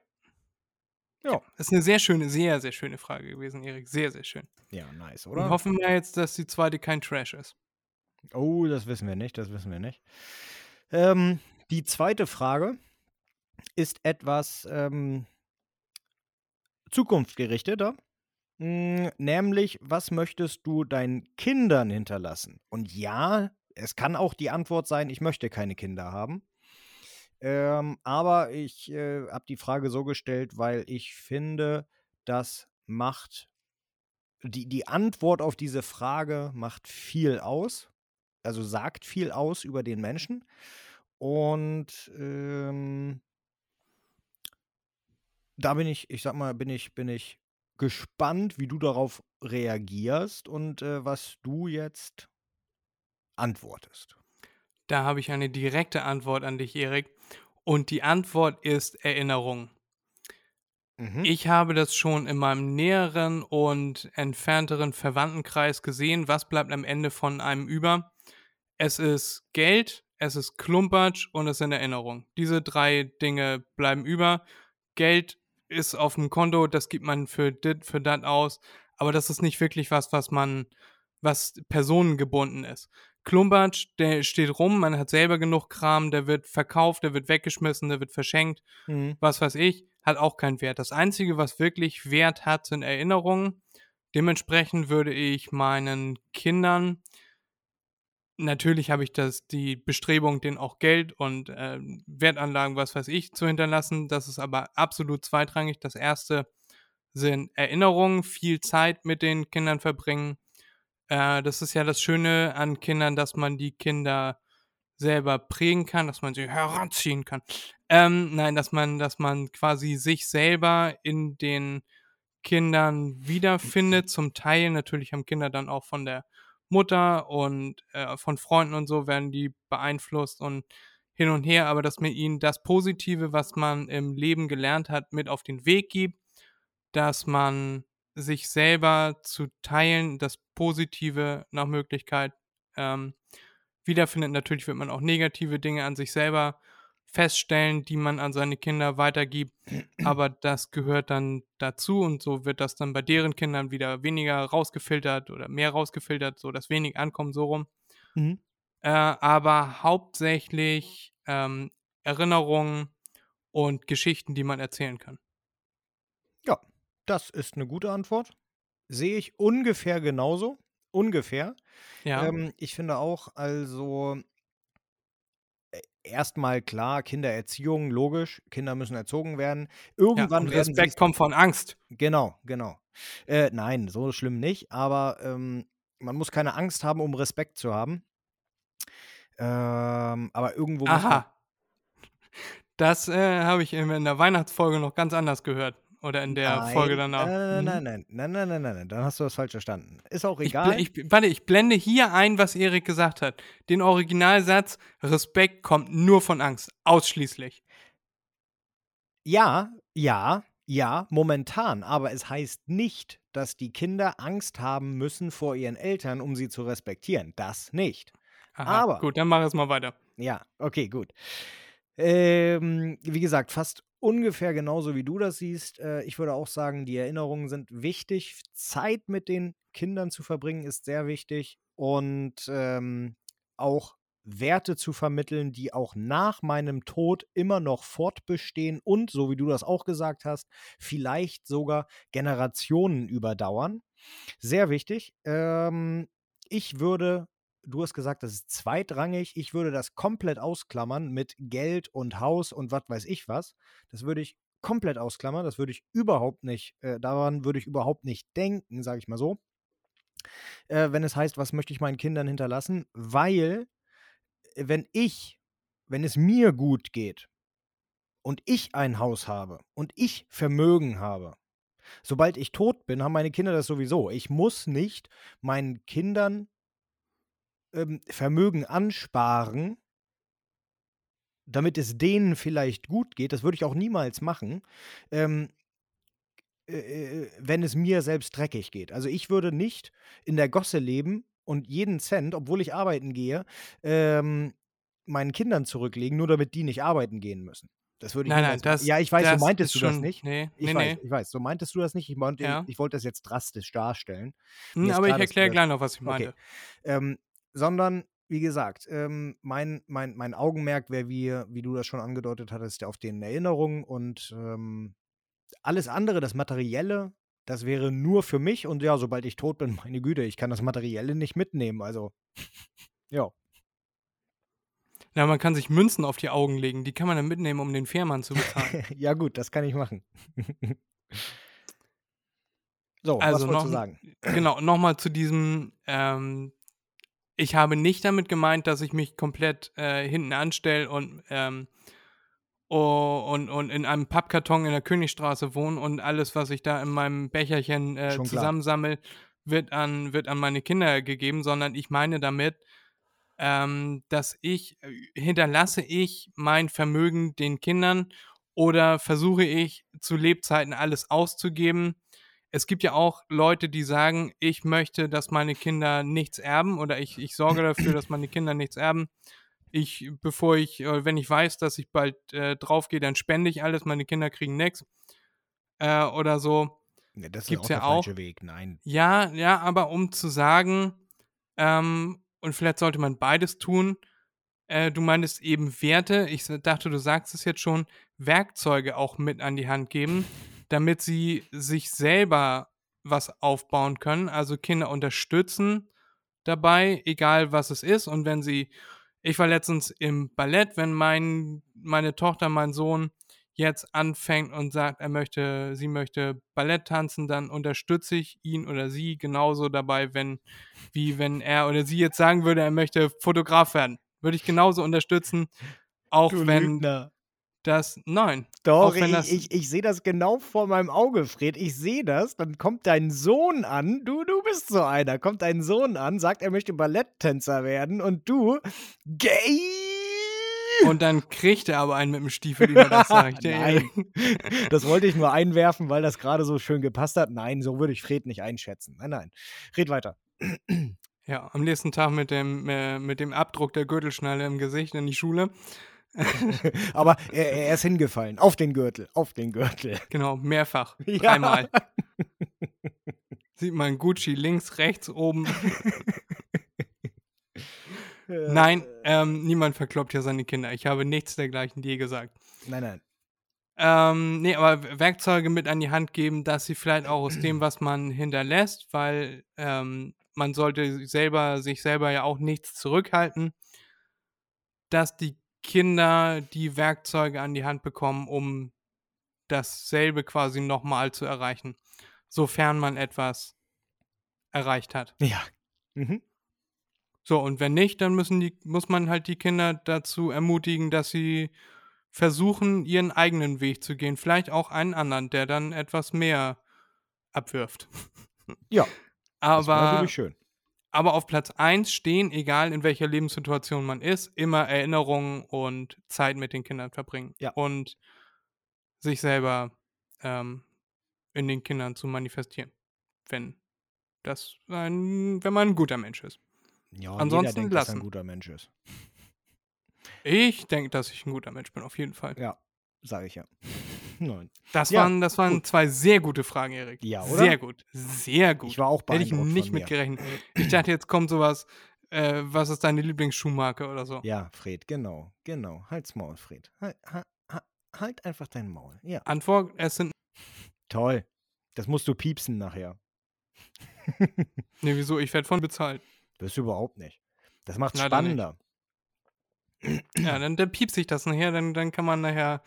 Ja. Ist eine sehr schöne, sehr, sehr schöne Frage gewesen, Erik. Sehr, sehr schön. Ja, nice, Und oder? hoffen wir jetzt, dass die zweite kein Trash ist. Oh, das wissen wir nicht, das wissen wir nicht. Ähm, die zweite Frage ist etwas ähm, zukunftsgerichteter. Mm, Nämlich, was möchtest du deinen Kindern hinterlassen? Und ja, es kann auch die Antwort sein, ich möchte keine Kinder haben. Ähm, aber ich äh, habe die Frage so gestellt, weil ich finde, das macht, die, die Antwort auf diese Frage macht viel aus also sagt viel aus über den Menschen. Und ähm, da bin ich, ich sag mal, bin ich, bin ich gespannt, wie du darauf reagierst und äh, was du jetzt antwortest. Da habe ich eine direkte Antwort an dich, Erik. Und die Antwort ist Erinnerung. Mhm. Ich habe das schon in meinem näheren und entfernteren Verwandtenkreis gesehen. Was bleibt am Ende von einem über? Es ist Geld, es ist Klumpatsch und es sind Erinnerungen. Diese drei Dinge bleiben über. Geld ist auf dem Konto, das gibt man für dit, für dat aus, aber das ist nicht wirklich was, was man, was personengebunden ist. Klumpatsch, der steht rum, man hat selber genug Kram, der wird verkauft, der wird weggeschmissen, der wird verschenkt Mhm. was weiß ich, hat auch keinen Wert. Das Einzige, was wirklich Wert hat, sind Erinnerungen. Dementsprechend würde ich meinen Kindern natürlich habe ich das die Bestrebung, denen auch Geld und, ähm, Wertanlagen, was weiß ich, zu hinterlassen. Das ist aber absolut zweitrangig. Das erste sind Erinnerungen, viel Zeit mit den Kindern verbringen. Äh, das ist ja das Schöne an Kindern, dass man die Kinder selber prägen kann, dass man sie heranziehen kann. Ähm, nein, dass man dass man quasi sich selber in den Kindern wiederfindet. Zum Teil natürlich haben Kinder dann auch von der Mutter und, äh, von Freunden und so werden die beeinflusst und hin und her, aber dass man ihnen das Positive, was man im Leben gelernt hat, mit auf den Weg gibt, dass man sich selber zu teilen, das Positive nach Möglichkeit, ähm, wiederfindet. Natürlich wird man auch negative Dinge an sich selber feststellen, die man an seine Kinder weitergibt, aber das gehört dann dazu und so wird das dann bei deren Kindern wieder weniger rausgefiltert oder mehr rausgefiltert, so dass wenig ankommt, so rum. Mhm. Äh, aber hauptsächlich ähm, Erinnerungen und Geschichten, die man erzählen kann. Ja, das ist eine gute Antwort. Sehe ich ungefähr genauso. Ungefähr. Ja. Ähm, ich finde auch, also erstmal klar, Kindererziehung, logisch, Kinder müssen erzogen werden. Ja, Irgendwann und werden Respekt kommt von Angst. Genau, genau. Äh, nein, so schlimm nicht, aber ähm, man muss keine Angst haben, um Respekt zu haben. Ähm, aber irgendwo muss man. Aha. Das äh, habe ich in der Weihnachtsfolge noch ganz anders gehört. Oder in der Folge Nein, danach. nein, Mhm. nein, nein, nein, nein, nein, nein, nein, dann hast du das falsch verstanden. Ist auch Ich, egal. ich, warte, ich blende hier ein, was Erik gesagt hat. Den Originalsatz: Respekt kommt nur von Angst. Ausschließlich. Ja, ja, ja, momentan. Aber es heißt nicht, dass die Kinder Angst haben müssen vor ihren Eltern, um sie zu respektieren. Das nicht. Aha, Aber, gut, dann mach es mal weiter. ja, okay, gut. Ähm, wie gesagt, fast ungefähr genauso wie du das siehst. Äh, ich würde auch sagen, die Erinnerungen sind wichtig. Zeit mit den Kindern zu verbringen ist sehr wichtig. Und ähm, auch Werte zu vermitteln, die auch nach meinem Tod immer noch fortbestehen und, so wie du das auch gesagt hast, vielleicht sogar Generationen überdauern. Sehr wichtig. Ähm, ich würde, du hast gesagt, das ist zweitrangig, ich würde das komplett ausklammern mit Geld und Haus und was weiß ich was. Das würde ich komplett ausklammern. Das würde ich überhaupt nicht, äh, daran würde ich überhaupt nicht denken, sage ich mal so. Äh, wenn es heißt, was möchte ich meinen Kindern hinterlassen, weil wenn ich, wenn es mir gut geht und ich ein Haus habe und ich Vermögen habe, sobald ich tot bin, haben meine Kinder das sowieso. Ich muss nicht meinen Kindern ähm, Vermögen ansparen, damit es denen vielleicht gut geht. Das würde ich auch niemals machen. Ähm, äh, wenn es mir selbst dreckig geht. Also ich würde nicht in der Gosse leben und jeden Cent, obwohl ich arbeiten gehe, ähm, meinen Kindern zurücklegen, nur damit die nicht arbeiten gehen müssen. Das würde ich Nein, nein, das, Ja, ich weiß, das so meintest du das schon. nicht. Nee, Ich nee, weiß, nee. ich weiß, so meintest du das nicht. Ich, meinte, Ja. ich wollte das jetzt drastisch darstellen. Hm, aber ich klar, du erkläre das. gleich noch, was ich Okay. meinte. Ähm, sondern, wie gesagt, ähm, mein, mein, mein Augenmerk wäre, wie, wie du das schon angedeutet hattest, auf den Erinnerungen und ähm, alles andere, das Materielle, das wäre nur für mich und ja, sobald ich tot bin, meine Güte, ich kann das Materielle nicht mitnehmen. Also, ja. Ja, man kann sich Münzen auf die Augen legen. Die kann man dann mitnehmen, um den Fährmann zu bezahlen. ja, gut, das kann ich machen. so, Also was noch, sagen? genau, nochmal zu diesem, ähm, ich habe nicht damit gemeint, dass ich mich komplett äh, hinten anstelle und, ähm, oh, und, und in einem Pappkarton in der Königstraße wohne und alles, was ich da in meinem Becherchen äh, zusammensammle, wird an, wird an meine Kinder gegeben, sondern ich meine damit, ähm, dass ich, äh, hinterlasse ich mein Vermögen den Kindern oder versuche ich zu Lebzeiten alles auszugeben. Es gibt ja auch Leute, die sagen, ich möchte, dass meine Kinder nichts erben oder ich, ich sorge dafür, dass meine Kinder nichts erben. Ich, bevor ich, äh, wenn ich weiß, dass ich bald äh, draufgehe, dann spende ich alles, meine Kinder kriegen nichts. Äh, oder so. Nee, das ist Gibt's auch ja der auch. falsche Weg, nein. Ja, ja, aber um zu sagen, ähm, und vielleicht sollte man beides tun, äh, du meintest eben Werte, ich dachte, du sagst es jetzt schon, Werkzeuge auch mit an die Hand geben, damit sie sich selber was aufbauen können, also Kinder unterstützen, dabei, egal was es ist. Und wenn sie, ich war letztens im Ballett, wenn mein, meine Tochter, mein Sohn jetzt anfängt und sagt, er möchte, sie möchte Ballett tanzen, dann unterstütze ich ihn oder sie genauso dabei, wenn, wie wenn er oder sie jetzt sagen würde, er möchte Fotograf werden. Würde ich genauso unterstützen, auch Du wenn Lügner. Das, nein, Doch, ich, das- ich, ich sehe das genau vor meinem Auge, Fred. Ich sehe das. Dann kommt dein Sohn an. Du, du bist so einer. Kommt dein Sohn an, sagt, er möchte Balletttänzer werden. Und du, gay! und dann kriegt er aber einen mit dem Stiefel, man das sagt. Nein. Das wollte ich nur einwerfen, weil das gerade so schön gepasst hat. Nein, so würde ich Fred nicht einschätzen. Nein, nein. Red weiter. Ja, am nächsten Tag mit dem, äh, mit dem Abdruck der Gürtelschnalle im Gesicht in die Schule. Aber er, er ist hingefallen. Auf den Gürtel. Auf den Gürtel. Genau, mehrfach. Ja. Dreimal. Sieht man Gucci links, rechts, oben. Nein, ähm, niemand verkloppt ja seine Kinder. Ich habe nichts dergleichen dir gesagt. Nein, nein. Ähm, nee, aber Werkzeuge mit an die Hand geben, dass sie vielleicht auch aus dem, was man hinterlässt, weil ähm, man sollte selber, sich selber ja auch nichts zurückhalten, dass die Kinder die Werkzeuge an die Hand bekommen, um dasselbe quasi nochmal zu erreichen, sofern man etwas erreicht hat. Ja. Mhm. So, und wenn nicht, dann müssen die, muss man halt die Kinder dazu ermutigen, dass sie versuchen, ihren eigenen Weg zu gehen. Vielleicht auch einen anderen, der dann etwas mehr abwirft. Ja, Das Aber, natürlich schön. Aber auf Platz 1 stehen, egal in welcher Lebenssituation man ist, immer Erinnerungen und Zeit mit den Kindern verbringen. Ja. Und sich selber ähm, in den Kindern zu manifestieren. Wenn das ein, wenn man ein guter Mensch ist. Ja, Ansonsten denkt, dass er lassen. ein guter Mensch ist. Ich denke, dass ich ein guter Mensch bin, auf jeden Fall. Ja, sage ich ja. Nein. Das Ja, waren, das waren gut. zwei sehr gute Fragen, Erik. Ja, oder? Sehr gut. Sehr gut. Ich war auch Hätte ich nicht von mir. mit gerechnet. Ich dachte, jetzt kommt sowas, äh, was ist deine Lieblingsschuhmarke oder so. Ja, Fred, genau, genau. Halt's Maul, Fred. Halt, ha, ha, halt einfach dein Maul. Ja, Antwort, es sind, toll. Das musst du piepsen nachher. nee, wieso, ich werde von bezahlt. Das überhaupt nicht. Das macht's Leider nicht. spannender. Ja, dann, dann piepst sich das nachher, dann, dann kann man nachher,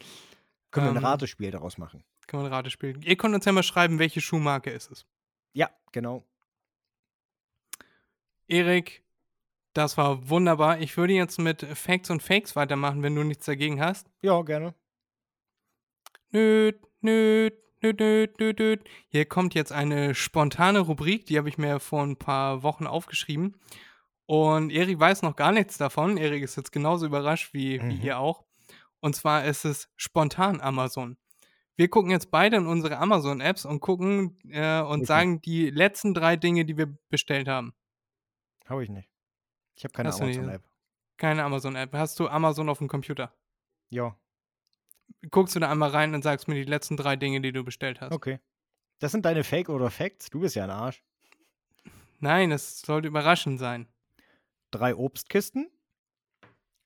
Können wir ein Ähm, Ratespiel daraus machen. kann man Rate spielen. Ihr könnt uns ja mal schreiben, welche Schuhmarke ist es. Ja, genau. Erik, das war wunderbar. Ich würde jetzt mit Facts und Fakes weitermachen, wenn du nichts dagegen hast. Ja, gerne. Nöt, nöt, nöt, nöt, nöt, nöt. Hier kommt jetzt eine spontane Rubrik, die habe ich mir vor ein paar Wochen aufgeschrieben. Und Erik weiß noch gar nichts davon. Erik ist jetzt genauso überrascht wie, wie Mhm. ihr auch. Und zwar ist es spontan Amazon. Wir gucken jetzt beide in unsere Amazon-Apps und gucken äh, und Richtig. sagen die letzten drei Dinge, die wir bestellt haben. Habe ich nicht. Ich habe keine? Amazon-App. Keine Amazon-App. Hast du Amazon auf dem Computer? Ja, Guckst du da einmal rein und sagst mir die letzten drei Dinge, die du bestellt hast. okay. Das sind deine Fake oder Facts? Du bist ja ein Arsch. Nein, es sollte überraschend sein. Drei Obstkisten,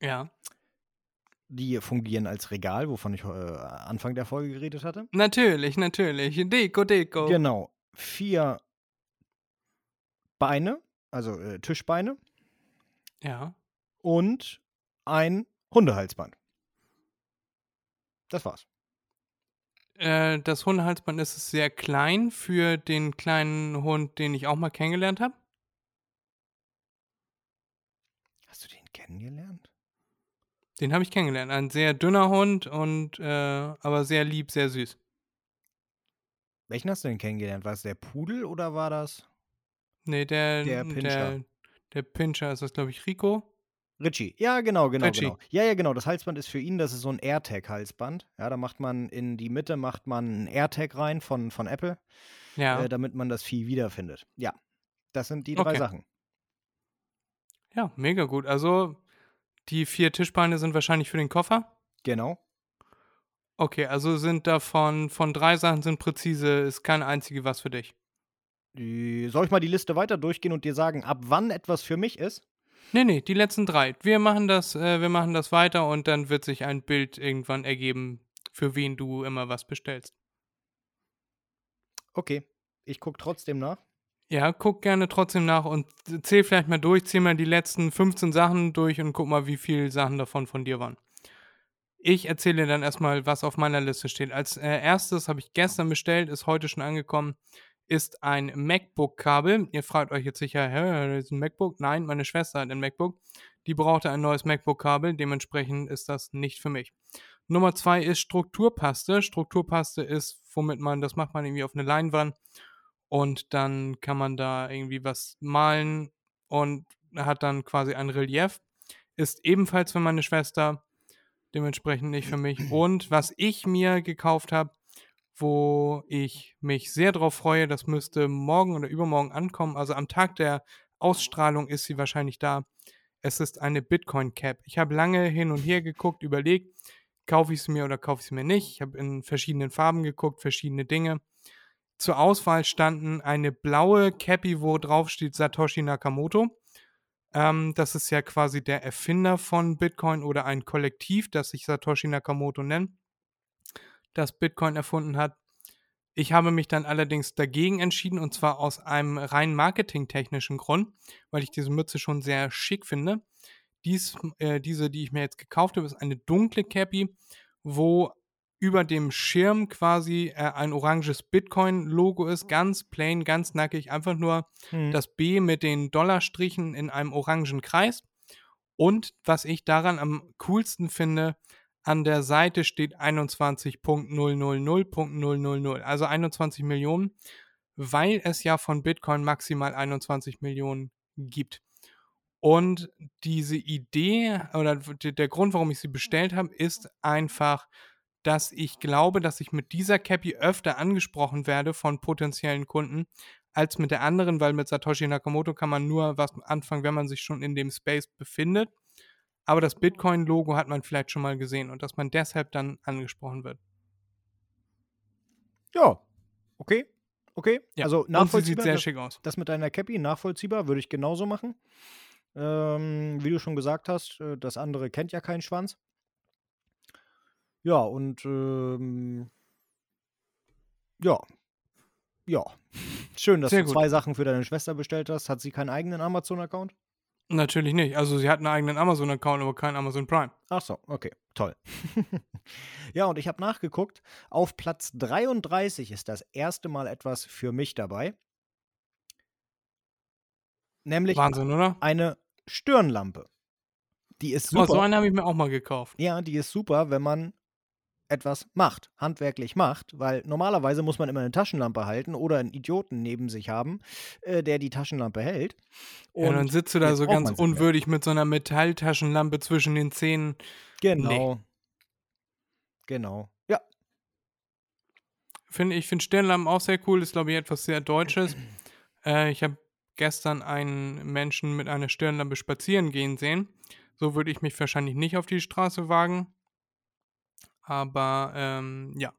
Ja. Die fungieren als Regal, wovon ich äh, Anfang der Folge geredet hatte. Natürlich, natürlich. Deko, Deko. Genau. Vier Beine, also äh, Tischbeine Ja. und ein Hundehalsband. Das war's. Äh, das Hundehalsband ist sehr klein für den kleinen Hund, den ich auch mal kennengelernt habe. Hast du den kennengelernt? Den habe ich kennengelernt. Ein sehr dünner Hund und äh, aber sehr lieb, sehr süß. Welchen hast du denn kennengelernt? War es der Pudel oder war das Nee, der, Der Pinscher. der, der Pinscher ist das, glaube ich, Rico. Richie? Ja, genau, genau, Richie. genau. Ja, ja, genau. Das Halsband ist für ihn, das ist so ein AirTag-Halsband. Ja, da macht man in die Mitte macht man ein AirTag rein von, von Apple, Ja. äh, damit man das Vieh wiederfindet. Ja, das sind die drei Okay. Sachen. ja, mega gut. Also, die vier Tischbeine sind wahrscheinlich für den Koffer. Genau. Okay, also sind davon von drei Sachen sind präzise, ist kein einzige was für dich. Die, soll ich mal die Liste weiter durchgehen und dir sagen, ab wann etwas für mich ist? Nee, nee, die letzten drei. Wir machen das, äh, wir machen das weiter und dann wird sich ein Bild irgendwann ergeben, für wen du immer was bestellst. Okay, ich gucke trotzdem nach. Ja, guck gerne trotzdem nach und zähl vielleicht mal durch, zähl mal die letzten 15 Sachen durch und guck mal, wie viele Sachen davon von dir waren. Ich erzähle dann erstmal, was auf meiner Liste steht. Als äh, erstes habe ich gestern bestellt, ist heute schon angekommen, ist ein MacBook-Kabel. Ihr fragt euch jetzt sicher, hä, ist ein MacBook? Nein, meine Schwester hat ein MacBook. Die brauchte ein neues MacBook-Kabel, dementsprechend ist das nicht für mich. Nummer zwei ist Strukturpaste. Strukturpaste ist, womit man, das macht man irgendwie auf eine Leinwand und dann kann man da irgendwie was malen und hat dann quasi ein Relief. Ist ebenfalls für meine Schwester, dementsprechend nicht für mich. Und was ich mir gekauft habe, wo ich mich sehr drauf freue, das müsste morgen oder übermorgen ankommen. Also am Tag der Ausstrahlung ist sie wahrscheinlich da. Es ist eine Bitcoin Cap. Ich habe lange hin und her geguckt, überlegt, kaufe ich sie mir oder kaufe ich sie mir nicht. Ich habe in verschiedenen Farben geguckt, verschiedene Dinge. Zur Auswahl standen eine blaue Cappy, wo drauf steht Satoshi Nakamoto. Ähm, das ist ja quasi der Erfinder von Bitcoin oder ein Kollektiv, das sich Satoshi Nakamoto nennt, das Bitcoin erfunden hat. Ich habe mich dann allerdings dagegen entschieden und zwar aus einem rein marketingtechnischen Grund, weil ich diese Mütze schon sehr schick finde. Dies, äh, diese, die ich mir jetzt gekauft habe, ist eine dunkle Cappy, wo über dem Schirm quasi äh, ein oranges Bitcoin-Logo ist, ganz plain, ganz nackig, einfach nur Mhm. das B mit den Dollarstrichen in einem orangen Kreis. Und was ich daran am coolsten finde, an der Seite steht 21.000.000, also 21 Millionen, weil es ja von Bitcoin maximal 21 Millionen gibt. Und diese Idee oder der Grund, warum ich sie bestellt habe, ist einfach, dass ich glaube, dass ich mit dieser Cappy öfter angesprochen werde von potenziellen Kunden als mit der anderen, weil mit Satoshi Nakamoto kann man nur was anfangen, wenn man sich schon in dem Space befindet. Aber das Bitcoin-Logo hat man vielleicht schon mal gesehen und dass man deshalb dann angesprochen wird. Ja, okay. Okay. Ja. Also und sie sieht nachvollziehbar. sehr das, schick aus. das mit deiner Cappy, nachvollziehbar, würde ich genauso machen. Ähm, wie du schon gesagt hast, äh, das andere kennt ja keinen Schwanz. Ja, und ähm, ja. Ja. Schön, dass Sehr du gut. zwei Sachen für deine Schwester bestellt hast. Hat sie keinen eigenen Amazon-Account? Natürlich nicht. Also sie hat einen eigenen Amazon-Account, aber keinen Amazon Prime. Ach so, okay, toll. ja, und ich habe nachgeguckt. Auf Platz 33 ist das erste Mal etwas für mich dabei. Nämlich Wahnsinn, oder? eine Stirnlampe. Die ist Oh, super. so eine habe ich mir auch mal gekauft. ja, die ist super, wenn man etwas macht, handwerklich macht, weil normalerweise muss man immer eine Taschenlampe halten oder einen Idioten neben sich haben, äh, der die Taschenlampe hält. Ja, dann Und sitzt du da so ganz unwürdig mit so einer Metalltaschenlampe zwischen den Zähnen. Genau. Genau. Ja, Find, ich finde Stirnlampen auch sehr cool. Ist, glaube ich, etwas sehr Deutsches. äh, ich habe gestern einen Menschen mit einer Stirnlampe spazieren gehen sehen. So würde ich mich wahrscheinlich nicht auf die Straße wagen. Aber ähm, ja,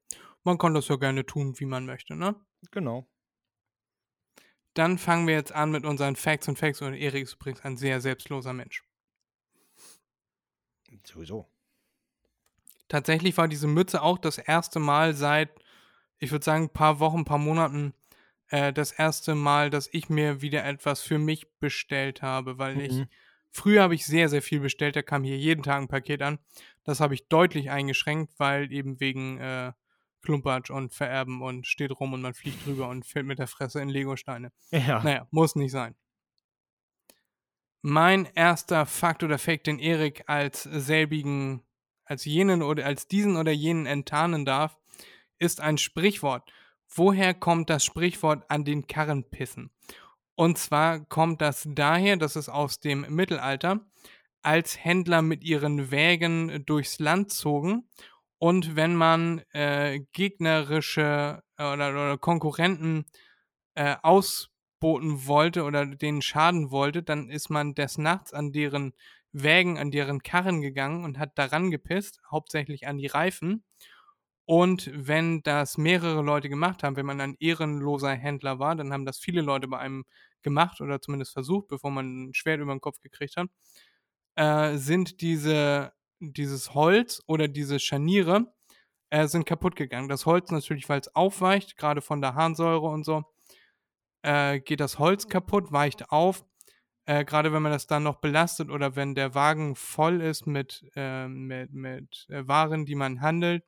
man kann das ja gerne tun, wie man möchte, ne? genau. Dann fangen wir jetzt an mit unseren Facts und Facts. Und Erik ist übrigens ein sehr selbstloser Mensch. Sowieso. Tatsächlich war diese Mütze auch das erste Mal seit, ich würde sagen, ein paar Wochen, ein paar Monaten, äh, das erste Mal, dass ich mir wieder etwas für mich bestellt habe, weil ich, Mhm. Früher habe ich sehr, sehr viel bestellt, da kam hier jeden Tag ein Paket an. Das habe ich deutlich eingeschränkt, weil eben wegen äh, Klumpatsch und Vererben und steht rum und man fliegt drüber und fällt mit der Fresse in Legosteine. Ja. Naja, muss nicht sein. Mein erster Fakt oder Fake, den Erik als selbigen, als jenen oder als diesen oder jenen enttarnen darf, ist ein Sprichwort. Woher kommt das Sprichwort an den Karren pissen? Und zwar kommt das daher, dass es aus dem Mittelalter, als Händler mit ihren Wägen durchs Land zogen und wenn man äh, gegnerische äh, oder, oder Konkurrenten äh, ausboten wollte oder denen schaden wollte, dann ist man des Nachts an deren Wägen, an deren Karren gegangen und hat daran gepisst, hauptsächlich an die Reifen. Und wenn das mehrere Leute gemacht haben, wenn man ein ehrenloser Händler war, dann haben das viele Leute bei einem gemacht oder zumindest versucht, bevor man ein Schwert über den Kopf gekriegt hat, äh, sind diese, dieses Holz oder diese Scharniere äh, sind kaputt gegangen. Das Holz natürlich, weil es aufweicht, gerade von der Harnsäure und so, äh, geht das Holz kaputt, weicht auf. Äh, Gerade wenn man das dann noch belastet oder wenn der Wagen voll ist mit, äh, mit, mit äh, Waren, die man handelt.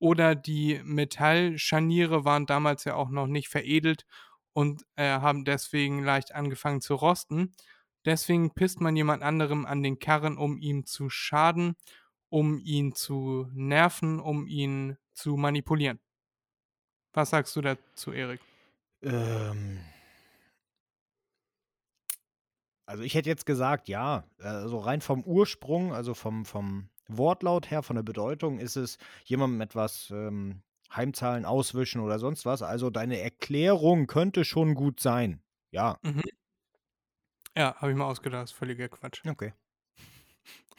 Oder die Metallscharniere waren damals ja auch noch nicht veredelt und äh, haben deswegen leicht angefangen zu rosten. Deswegen pisst man jemand anderem an den Karren, um ihm zu schaden, um ihn zu nerven, um ihn zu manipulieren. Was sagst du dazu, Erik? Ähm. Also ich hätte jetzt gesagt, ja, also rein vom Ursprung, also vom, vom Wortlaut her, von der Bedeutung, ist es jemandem etwas ähm, heimzahlen, auswischen oder sonst was. Also deine Erklärung könnte schon gut sein. Ja. Mhm. Ja, habe ich mal ausgedacht. Das ist völliger Quatsch. Okay.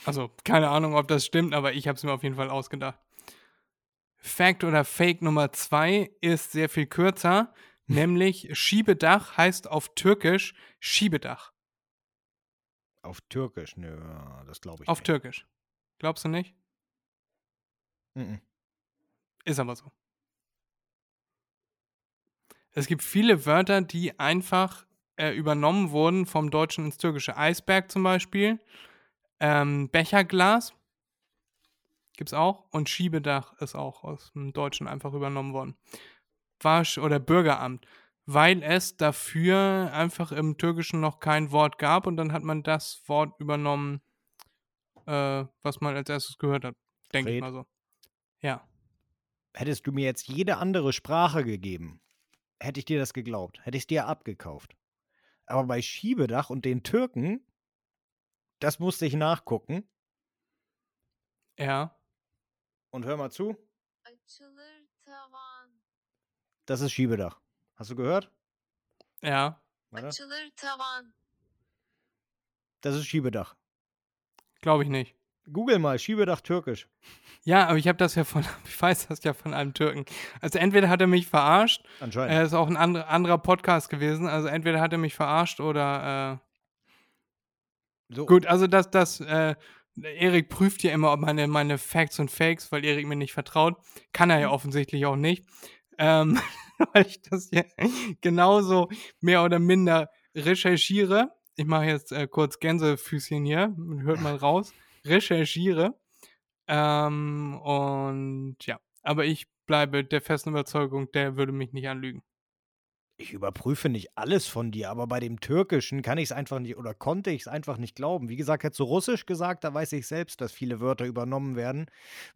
Also, keine Ahnung, ob das stimmt, aber ich habe es mir auf jeden Fall ausgedacht. Fact oder Fake Nummer zwei ist sehr viel kürzer, nämlich Schiebedach heißt auf Türkisch Schiebedach. Auf Türkisch? Nö, das glaube ich Auf nicht. Türkisch. Glaubst du nicht? Mhm. Ist aber so. Es gibt viele Wörter, die einfach äh, übernommen wurden vom Deutschen ins Türkische. Eisberg zum Beispiel. Ähm, Becherglas gibt es auch. Und Schiebedach ist auch aus dem Deutschen einfach übernommen worden. Wasch oder Bürgeramt. Weil es dafür einfach im Türkischen noch kein Wort gab und dann hat man das Wort übernommen, äh, was man als erstes gehört hat. Denke ich mal so. Ja. Hättest du mir jetzt jede andere Sprache gegeben, hätte ich dir das geglaubt. Hätte ich es dir abgekauft. Aber bei Schiebedach und den Türken, das musste ich nachgucken. Ja. Und hör mal zu, das ist Schiebedach. Hast du gehört? Ja. Warte. Das ist Schiebedach. Glaube ich nicht. Google mal, Schiebedach türkisch. Ja, aber ich habe das ja von, ich weiß das ja von einem Türken. Also entweder hat er mich verarscht, Anscheinend. er ist auch ein andre, anderer Podcast gewesen, also entweder hat er mich verarscht oder, so. äh, gut, also das, das, äh, Erik prüft ja immer, ob meine, meine Facts und Fakes, weil Erik mir nicht vertraut. Kann er ja offensichtlich auch nicht. Ähm, weil ich das ja genauso mehr oder minder recherchiere. Ich mache jetzt äh, kurz Gänsefüßchen hier, hört mal raus. Recherchiere. Ähm, und ja, aber ich bleibe der festen Überzeugung, der würde mich nicht anlügen. Ich überprüfe nicht alles von dir, aber bei dem Türkischen kann ich es einfach nicht oder konnte ich es einfach nicht glauben. Wie gesagt, hättest du Russisch gesagt, da weiß ich selbst, dass viele Wörter übernommen werden,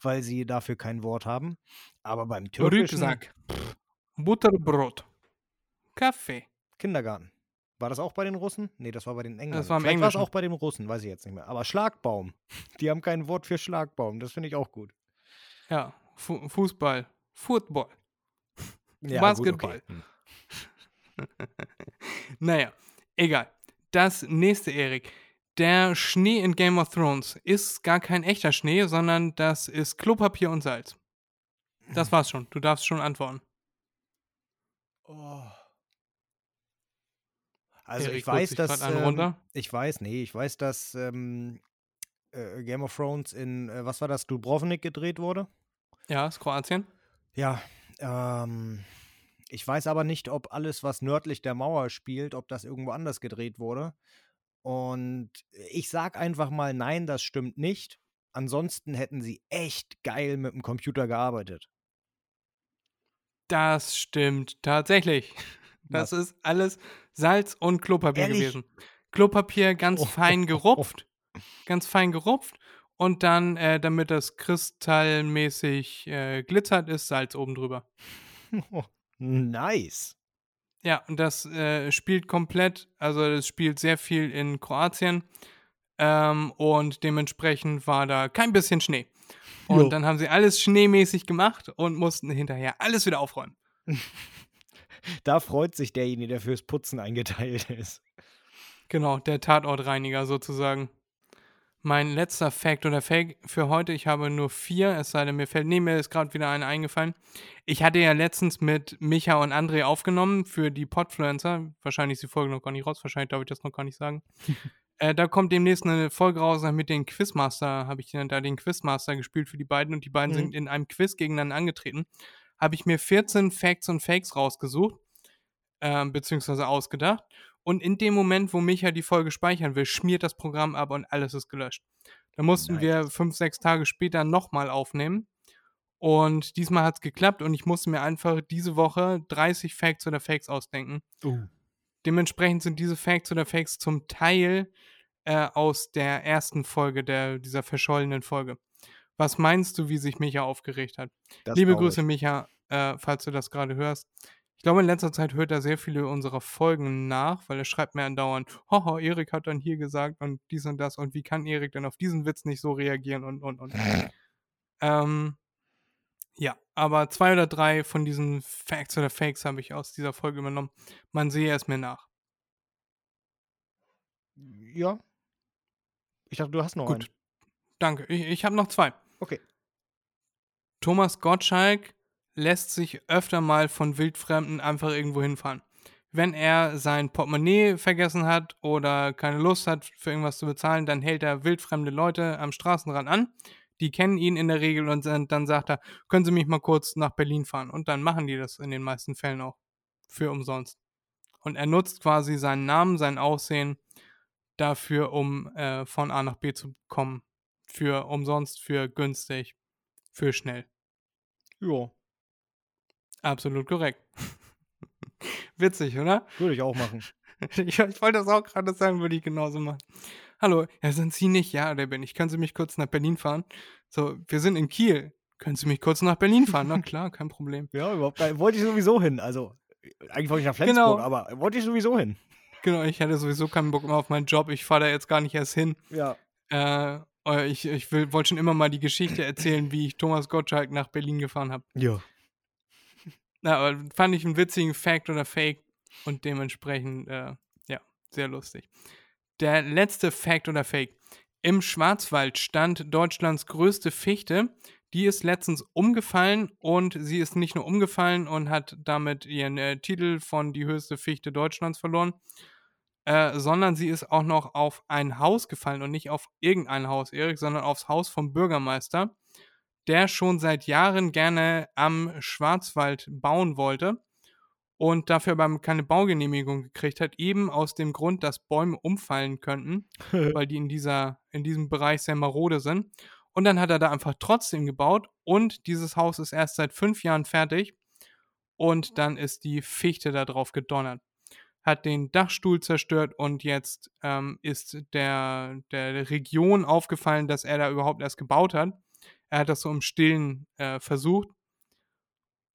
weil sie dafür kein Wort haben. Aber beim Türkischen Rübsack. Butterbrot. Kaffee. Kindergarten. War das auch bei den Russen? Nee, das war bei den Engländern. Das war im Vielleicht war es auch bei den Russen, weiß ich jetzt nicht mehr. Aber Schlagbaum. Die haben kein Wort für Schlagbaum. Das finde ich auch gut. Ja, Fu Fußball. Football. Ja, Basketball. Gut, okay. Hm. Naja, egal. Das nächste, Erik. Der Schnee in Game of Thrones ist gar kein echter Schnee, sondern das ist Klopapier und Salz. Das war's schon. Du darfst schon antworten. Oh. Also Erik ich weiß, dass ähm, ich weiß, nee, ich weiß, dass ähm, äh, Game of Thrones in äh, was war das, Dubrovnik gedreht wurde. Ja, ist Kroatien. Ja, ähm, ich weiß aber nicht, ob alles, was nördlich der Mauer spielt, ob das irgendwo anders gedreht wurde. Und ich sag einfach mal, nein, das stimmt nicht. Ansonsten hätten sie echt geil mit dem Computer gearbeitet. Das stimmt tatsächlich. Das ist alles Salz und Klopapier Ehrlich? gewesen. Klopapier ganz Oh. fein gerupft. Ganz fein gerupft. Und dann, äh, damit das kristallmäßig äh, glitzert, ist Salz oben drüber. nice. Ja, und das äh, spielt komplett, also es spielt sehr viel in Kroatien. Ähm, und dementsprechend war da kein bisschen Schnee. Und Jo. dann haben sie alles schneemäßig gemacht und mussten hinterher alles wieder aufräumen. Da freut sich derjenige, der fürs Putzen eingeteilt ist. Genau, der Tatortreiniger sozusagen. Mein letzter Fact oder Fake für heute, ich habe nur vier, es sei denn, mir fällt, nee, mir ist gerade wieder eine eingefallen. Ich hatte ja letztens mit Micha und André aufgenommen für die Podfluencer. Wahrscheinlich ist die Folge noch gar nicht raus, wahrscheinlich darf ich das noch gar nicht sagen. äh, da kommt demnächst eine Folge raus mit den Quizmaster, habe ich da den Quizmaster gespielt für die beiden und die beiden Mhm. sind in einem Quiz gegeneinander angetreten. Habe ich mir 14 Facts und Fakes rausgesucht. ähm, beziehungsweise ausgedacht. Und in dem Moment, wo Micha die Folge speichern will, schmiert das Programm ab und alles ist gelöscht. Da mussten wir Nice. fünf, sechs Tage später nochmal aufnehmen. Und diesmal hat es geklappt und ich musste mir einfach diese Woche 30 Facts oder Fakes ausdenken. Uh. Dementsprechend sind diese Facts oder Fakes zum Teil äh, aus der ersten Folge, der, dieser verschollenen Folge. Was meinst du, wie sich Micha aufgeregt hat? Das Liebe Grüße, ich. Micha, äh, falls du das gerade hörst. Ich glaube, in letzter Zeit hört er sehr viele unserer Folgen nach, weil er schreibt mir andauernd, haha, Erik hat dann hier gesagt und dies und das und wie kann Erik denn auf diesen Witz nicht so reagieren und und und. ähm, ja, aber zwei oder drei von diesen Facts oder Fakes habe ich aus dieser Folge übernommen. Man sehe es mir nach. Ja. Ich dachte, du hast noch Gut. einen. Danke. Ich, ich habe noch zwei. Okay. Thomas Gottschalk lässt sich öfter mal von Wildfremden einfach irgendwo hinfahren. Wenn er sein Portemonnaie vergessen hat oder keine Lust hat, für irgendwas zu bezahlen, dann hält er wildfremde Leute am Straßenrand an. Die kennen ihn in der Regel und dann, sagt er, können Sie mich mal kurz nach Berlin fahren? Und dann machen die das in den meisten Fällen auch. Für umsonst. Und er nutzt quasi seinen Namen, sein Aussehen dafür, um äh, von A nach B zu kommen. Für umsonst, für günstig, für schnell. Ja, Absolut korrekt. Witzig, oder? würde ich auch machen. Ich, ich wollte das auch gerade sagen, würde ich genauso machen. Hallo, ja, sind Sie nicht? Ja, der bin ich. Können Sie mich kurz nach Berlin fahren? So, wir sind in Kiel. Können Sie mich kurz nach Berlin fahren? Na klar, kein Problem. Ja, überhaupt. Da wollte ich sowieso hin. Also, eigentlich wollte ich nach Flensburg, Genau. aber wollte ich sowieso hin. Genau, ich hatte sowieso keinen Bock mehr auf meinen Job. Ich fahre da jetzt gar nicht erst hin. Ja. Äh, ich ich will- wollte schon immer mal die Geschichte erzählen, wie ich Thomas Gottschalk nach Berlin gefahren habe. Ja. Na, aber fand ich einen witzigen Fact oder Fake und dementsprechend, äh, ja, sehr lustig. Der letzte Fact oder Fake. Im Schwarzwald stand Deutschlands größte Fichte. Die ist letztens umgefallen und sie ist nicht nur umgefallen und hat damit ihren äh, Titel von die höchste Fichte Deutschlands verloren, äh, sondern sie ist auch noch auf ein Haus gefallen und nicht auf irgendein Haus, Erik, sondern aufs Haus vom Bürgermeister, der schon seit Jahren gerne am Schwarzwald bauen wollte und dafür aber keine Baugenehmigung gekriegt hat, eben aus dem Grund, dass Bäume umfallen könnten, weil die in, dieser, in diesem Bereich sehr marode sind. Und dann hat er da einfach trotzdem gebaut und dieses Haus ist erst seit fünf Jahren fertig und dann ist die Fichte da drauf gedonnert. Hat den Dachstuhl zerstört und jetzt ähm, ist der, der Region aufgefallen, dass er da überhaupt erst gebaut hat. Er hat das so im Stillen äh, versucht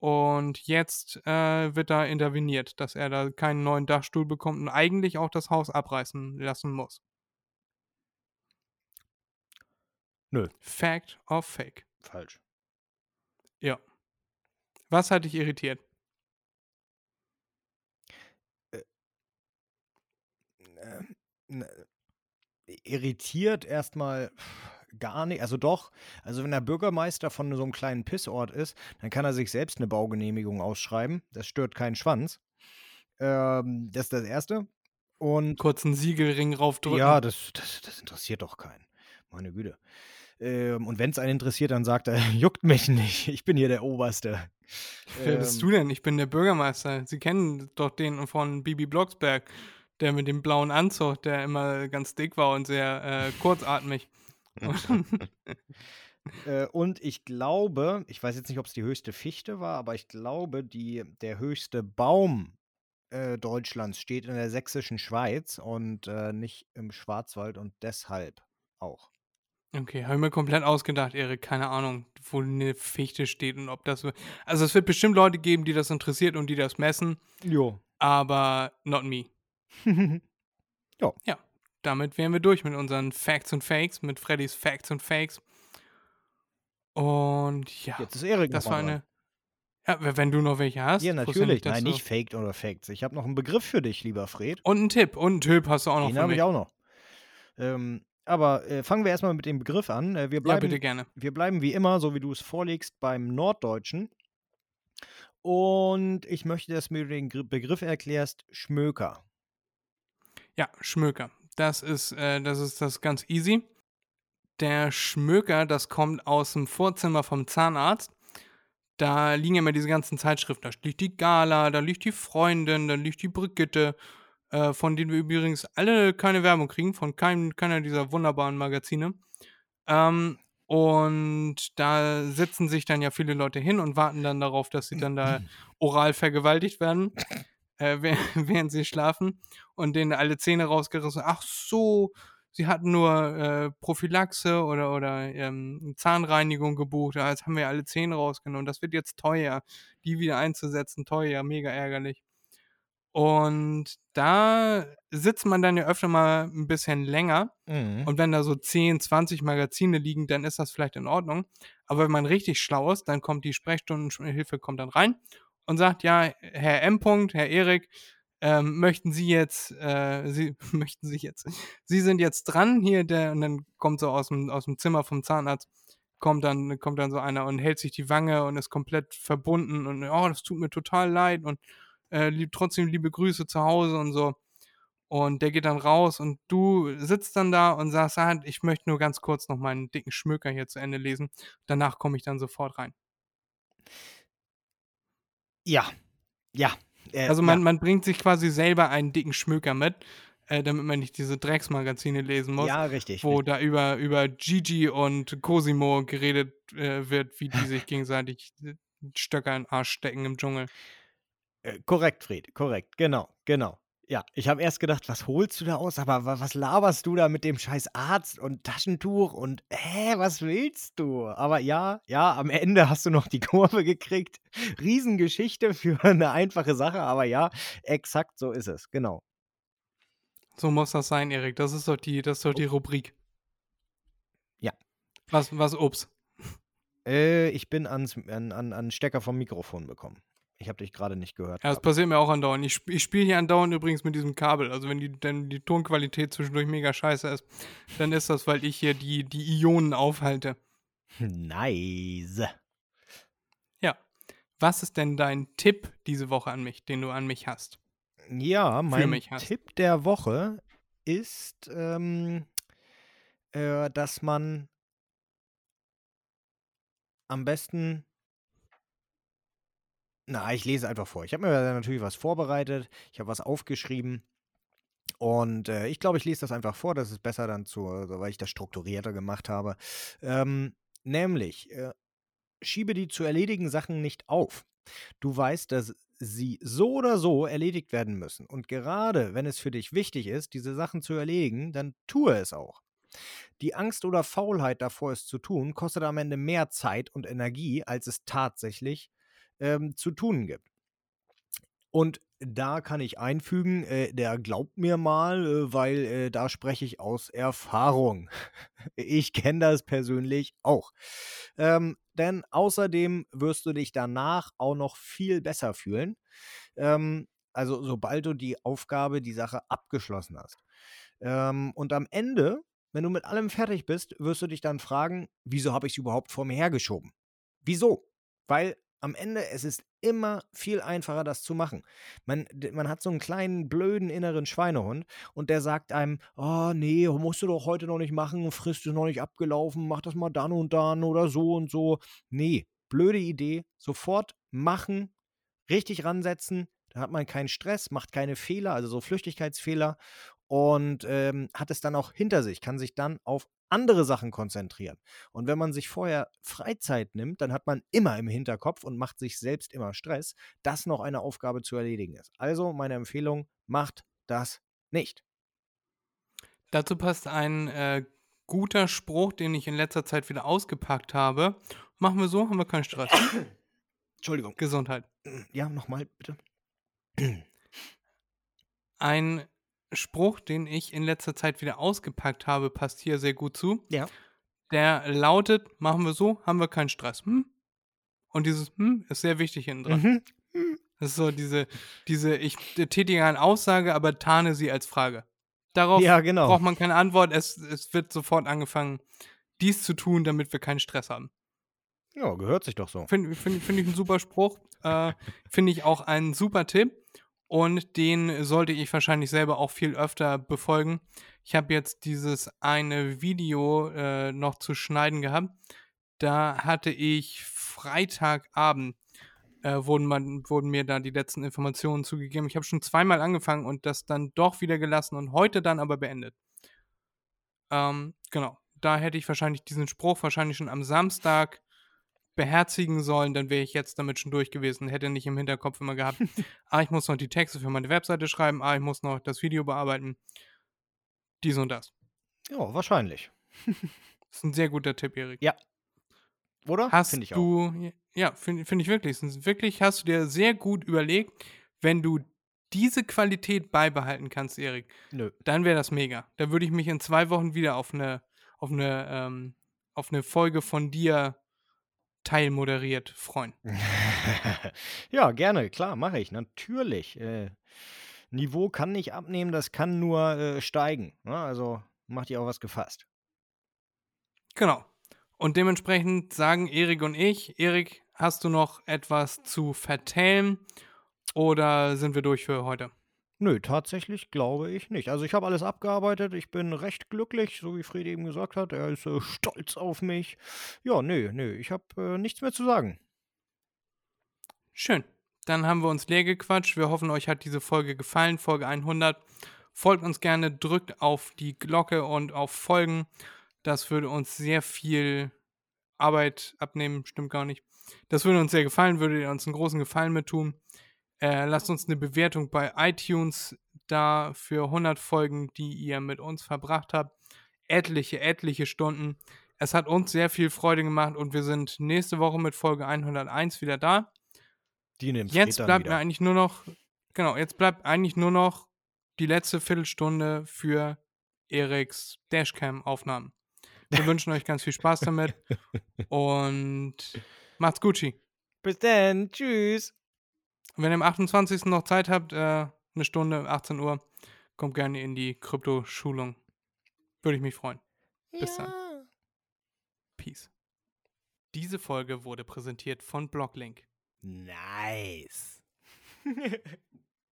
und jetzt äh, wird da interveniert, dass er da keinen neuen Dachstuhl bekommt und eigentlich auch das Haus abreißen lassen muss. Nö. Fact or Fake? Falsch. Ja. Was hat dich irritiert? Ähm, ne, irritiert erstmal gar nicht. Also doch, also wenn der Bürgermeister von so einem kleinen Pissort ist, dann kann er sich selbst eine Baugenehmigung ausschreiben. Das stört keinen Schwanz. Ähm, das ist das Erste. Und Kurz einen Siegelring raufdrücken. ja, das, das, das interessiert doch keinen. Meine Güte. Ähm, und wenn es einen interessiert, dann sagt er, juckt mich nicht. Ich bin hier der Oberste. Wer bist Ähm, du denn? Ich bin der Bürgermeister. Sie kennen doch den von Bibi Blocksberg, der mit dem blauen Anzug, der immer ganz dick war und sehr äh, kurzatmig. Äh, und ich glaube, ich weiß jetzt nicht, ob es die höchste Fichte war, aber ich glaube, die, der höchste Baum äh, Deutschlands steht in der sächsischen Schweiz und äh, nicht im Schwarzwald und deshalb auch. Okay, habe ich mir komplett ausgedacht, Erik. Keine Ahnung, wo eine Fichte steht und ob das. so- Also, es wird bestimmt Leute geben, die das interessiert und die das messen, Jo. aber not me. Ja, damit wären wir durch mit unseren Facts und Fakes, mit Freddys Facts und Fakes. Und ja, Jetzt ist Erik das war eine. Ja, wenn du noch welche hast. Ja, natürlich. dass Nein, nicht faked oder faked. Ich habe noch einen Begriff für dich, lieber Fred. Und einen Tipp. Und einen Tipp hast du auch noch Den habe ich auch noch. Ähm, aber äh, fangen wir erstmal mit dem Begriff an. Äh, wir, Ja, bleiben, bitte gerne. wir bleiben wie immer, so wie du es vorlegst, beim Norddeutschen. Und ich möchte, dass du mir den Gr- Begriff erklärst, Schmöker. Ja, Schmöker. Das ist, äh, das ist das ganz easy. Der Schmöker, das kommt aus dem Vorzimmer vom Zahnarzt. da liegen ja immer diese ganzen Zeitschriften. Da liegt die Gala, da liegt die Freundin, da liegt die Brigitte, äh, von denen wir übrigens alle keine Werbung kriegen, von keinem, keiner dieser wunderbaren Magazine. Ähm, und da sitzen sich dann ja viele Leute hin und warten dann darauf, dass sie dann da oral vergewaltigt werden, äh, während, sie schlafen und denen alle Zähne rausgerissen. Ach so, sie hatten nur äh, Prophylaxe oder, oder ähm, Zahnreinigung gebucht. Ja, jetzt haben wir alle Zähne rausgenommen. Das wird jetzt teuer. Die wieder einzusetzen, teuer, mega ärgerlich. Und da sitzt man dann ja öfter mal ein bisschen länger. Mhm. Und wenn da so 10, 20 Magazine liegen, dann ist das vielleicht in Ordnung. Aber wenn man richtig schlau ist, dann kommt die Sprechstundenhilfe kommt dann rein und sagt, ja, Herr M. -Punkt, Herr Erik, ähm, möchten Sie jetzt, äh, Sie möchten sich jetzt, Sie sind jetzt dran hier, der, und dann kommt so aus dem, aus dem Zimmer vom Zahnarzt, kommt dann, kommt dann so einer und hält sich die Wange und ist komplett verbunden und oh, das tut mir total leid und äh, lieb, trotzdem liebe Grüße zu Hause und so. Und der geht dann raus und du sitzt dann da und sagst, ah, ich möchte nur ganz kurz noch meinen dicken Schmöker hier zu Ende lesen. Danach komme ich dann sofort rein. Ja, ja. Äh, Also man, ja. man bringt sich quasi selber einen dicken Schmöker mit, äh, damit man nicht diese Drecksmagazine lesen muss, ja, richtig. wo richtig. da über, über Gigi und Cosimo geredet äh, wird, wie die sich gegenseitig äh, Stöcker in den Arsch stecken im Dschungel. Äh, korrekt, Fred, korrekt. Genau, genau. Ja, ich habe erst gedacht, was holst du da aus? Aber wa- was laberst du da mit dem scheiß Arzt und Taschentuch und hä, was willst du? Aber ja, ja, am Ende hast du noch die Kurve gekriegt. Riesengeschichte für eine einfache Sache, aber ja, exakt so ist es, genau. So muss das sein, Erik. Das ist doch die, das ist doch die Rubrik. Ja. Was, was Ups. Äh, ich bin ans, an, an, an Stecker vom Mikrofon bekommen. Ich habe dich gerade nicht gehört. Ja, das passiert mir auch andauernd. Ich, ich spiele hier andauernd übrigens mit diesem Kabel. Also wenn die, wenn die Tonqualität zwischendurch mega scheiße ist, dann ist das, weil ich hier die, die Ionen aufhalte. Nice. Ja. Was ist denn dein Tipp diese Woche an mich, den du an mich hast? Ja, mein mich hast. Tipp der Woche ist, ähm, äh, dass man am besten. Na, ich lese einfach vor. Ich habe mir natürlich was vorbereitet. Ich habe was aufgeschrieben. Und äh, ich glaube, ich lese das einfach vor. Das ist besser dann zu, also, weil ich das strukturierter gemacht habe. Ähm, nämlich, äh, schiebe die zu erledigen Sachen nicht auf. Du weißt, dass sie so oder so erledigt werden müssen. Und gerade wenn es für dich wichtig ist, diese Sachen zu erledigen, dann tue es auch. Die Angst oder Faulheit davor, es zu tun, kostet am Ende mehr Zeit und Energie, als es tatsächlich ähm, zu tun gibt. Und da kann ich einfügen, äh, der glaubt mir mal, äh, weil äh, da spreche ich aus Erfahrung. Ich kenne das persönlich auch. Ähm, denn außerdem wirst du dich danach auch noch viel besser fühlen. Ähm, also sobald du die Aufgabe, die Sache abgeschlossen hast. Ähm, und am Ende, wenn du mit allem fertig bist, wirst du dich dann fragen, wieso habe ich es überhaupt vor mir hergeschoben? Wieso? Weil am Ende es ist immer viel einfacher, das zu machen. Man, man hat so einen kleinen, blöden inneren Schweinehund und der sagt einem, oh nee, musst du doch heute noch nicht machen, Frist ist noch nicht abgelaufen, mach das mal dann und dann oder so und so. Nee, blöde Idee, sofort machen, richtig ransetzen, da hat man keinen Stress, macht keine Fehler, also so Flüchtigkeitsfehler und ähm, hat es dann auch hinter sich, kann sich dann auf andere Sachen konzentrieren. Und wenn man sich vorher Freizeit nimmt, dann hat man immer im Hinterkopf und macht sich selbst immer Stress, dass noch eine Aufgabe zu erledigen ist. Also meine Empfehlung, macht das nicht. Dazu passt ein äh, guter Spruch, den ich in letzter Zeit wieder ausgepackt habe. Machen wir so, haben wir keinen Stress. Entschuldigung. Gesundheit. Ja, nochmal bitte. Ein Spruch, den ich in letzter Zeit wieder ausgepackt habe, passt hier sehr gut zu. Ja. Der lautet, machen wir so, haben wir keinen Stress. Hm? Und dieses hm ist sehr wichtig hinten dran. Mhm. Das ist so diese, diese, ich tätige eine Aussage, aber tarne sie als Frage. Darauf Ja, genau. braucht man keine Antwort. Es, es wird sofort angefangen, dies zu tun, damit wir keinen Stress haben. Ja, gehört sich doch so. Finde find, find ich einen super Spruch. Äh, Finde ich auch einen super Tipp. Und den sollte ich wahrscheinlich selber auch viel öfter befolgen. Ich habe jetzt dieses eine Video äh, noch zu schneiden gehabt. Da hatte ich Freitagabend, äh, wurden, man, wurden mir da die letzten Informationen zugegeben. Ich habe schon zweimal angefangen und das dann doch wieder gelassen und heute dann aber beendet. Ähm, genau. Da hätte ich wahrscheinlich diesen Spruch wahrscheinlich schon am Samstag beherzigen sollen, dann wäre ich jetzt damit schon durch gewesen. Hätte nicht im Hinterkopf immer gehabt, ah, ich muss noch die Texte für meine Webseite schreiben, ah, ich muss noch das Video bearbeiten. Dies und das. Ja, wahrscheinlich. Das ist ein sehr guter Tipp, Erik. Ja. Oder? Hast Finde ich auch. du, ja, finde find ich wirklich. Wirklich, hast du dir sehr gut überlegt, wenn du diese Qualität beibehalten kannst, Erik, Nö. dann wäre das mega. Da würde ich mich in zwei Wochen wieder auf eine, auf eine, ähm, auf eine Folge von dir teilmoderiert freuen. ja, gerne, klar, mache ich, natürlich. Äh, Niveau kann nicht abnehmen, das kann nur äh, steigen. Ne? Also macht ihr auch was gefasst. Genau. Und dementsprechend sagen Erik und ich, Erik, hast du noch etwas zu vertellen oder sind wir durch für heute? Nö, tatsächlich glaube ich nicht. Also ich habe alles abgearbeitet, ich bin recht glücklich, so wie Friede eben gesagt hat. Er ist äh, stolz auf mich. Ja, nö, nö, ich habe äh, nichts mehr zu sagen. Schön. Dann haben wir uns leer gequatscht. Wir hoffen, euch hat diese Folge gefallen, Folge 100. Folgt uns gerne, drückt auf die Glocke und auf Folgen. Das würde uns sehr viel Arbeit abnehmen, stimmt gar nicht. Das würde uns sehr gefallen, würde ihr uns einen großen Gefallen mit tun. Äh, lasst uns eine Bewertung bei iTunes da für 100 Folgen, die ihr mit uns verbracht habt. Etliche, etliche Stunden. Es hat uns sehr viel Freude gemacht und wir sind nächste Woche mit Folge 101 wieder da. Die nimmt Jetzt bleibt mir eigentlich nur noch, genau, jetzt bleibt eigentlich nur noch die letzte Viertelstunde für Eriks Dashcam-Aufnahmen. Wir wünschen euch ganz viel Spaß damit und macht's Gucci. Bis dann, tschüss. Und wenn ihr am 28. noch Zeit habt, äh, eine Stunde, 18 Uhr, kommt gerne in die Krypto-Schulung. Würde ich mich freuen. Bis dann. Peace. Diese Folge wurde präsentiert von Blocklink. Nice.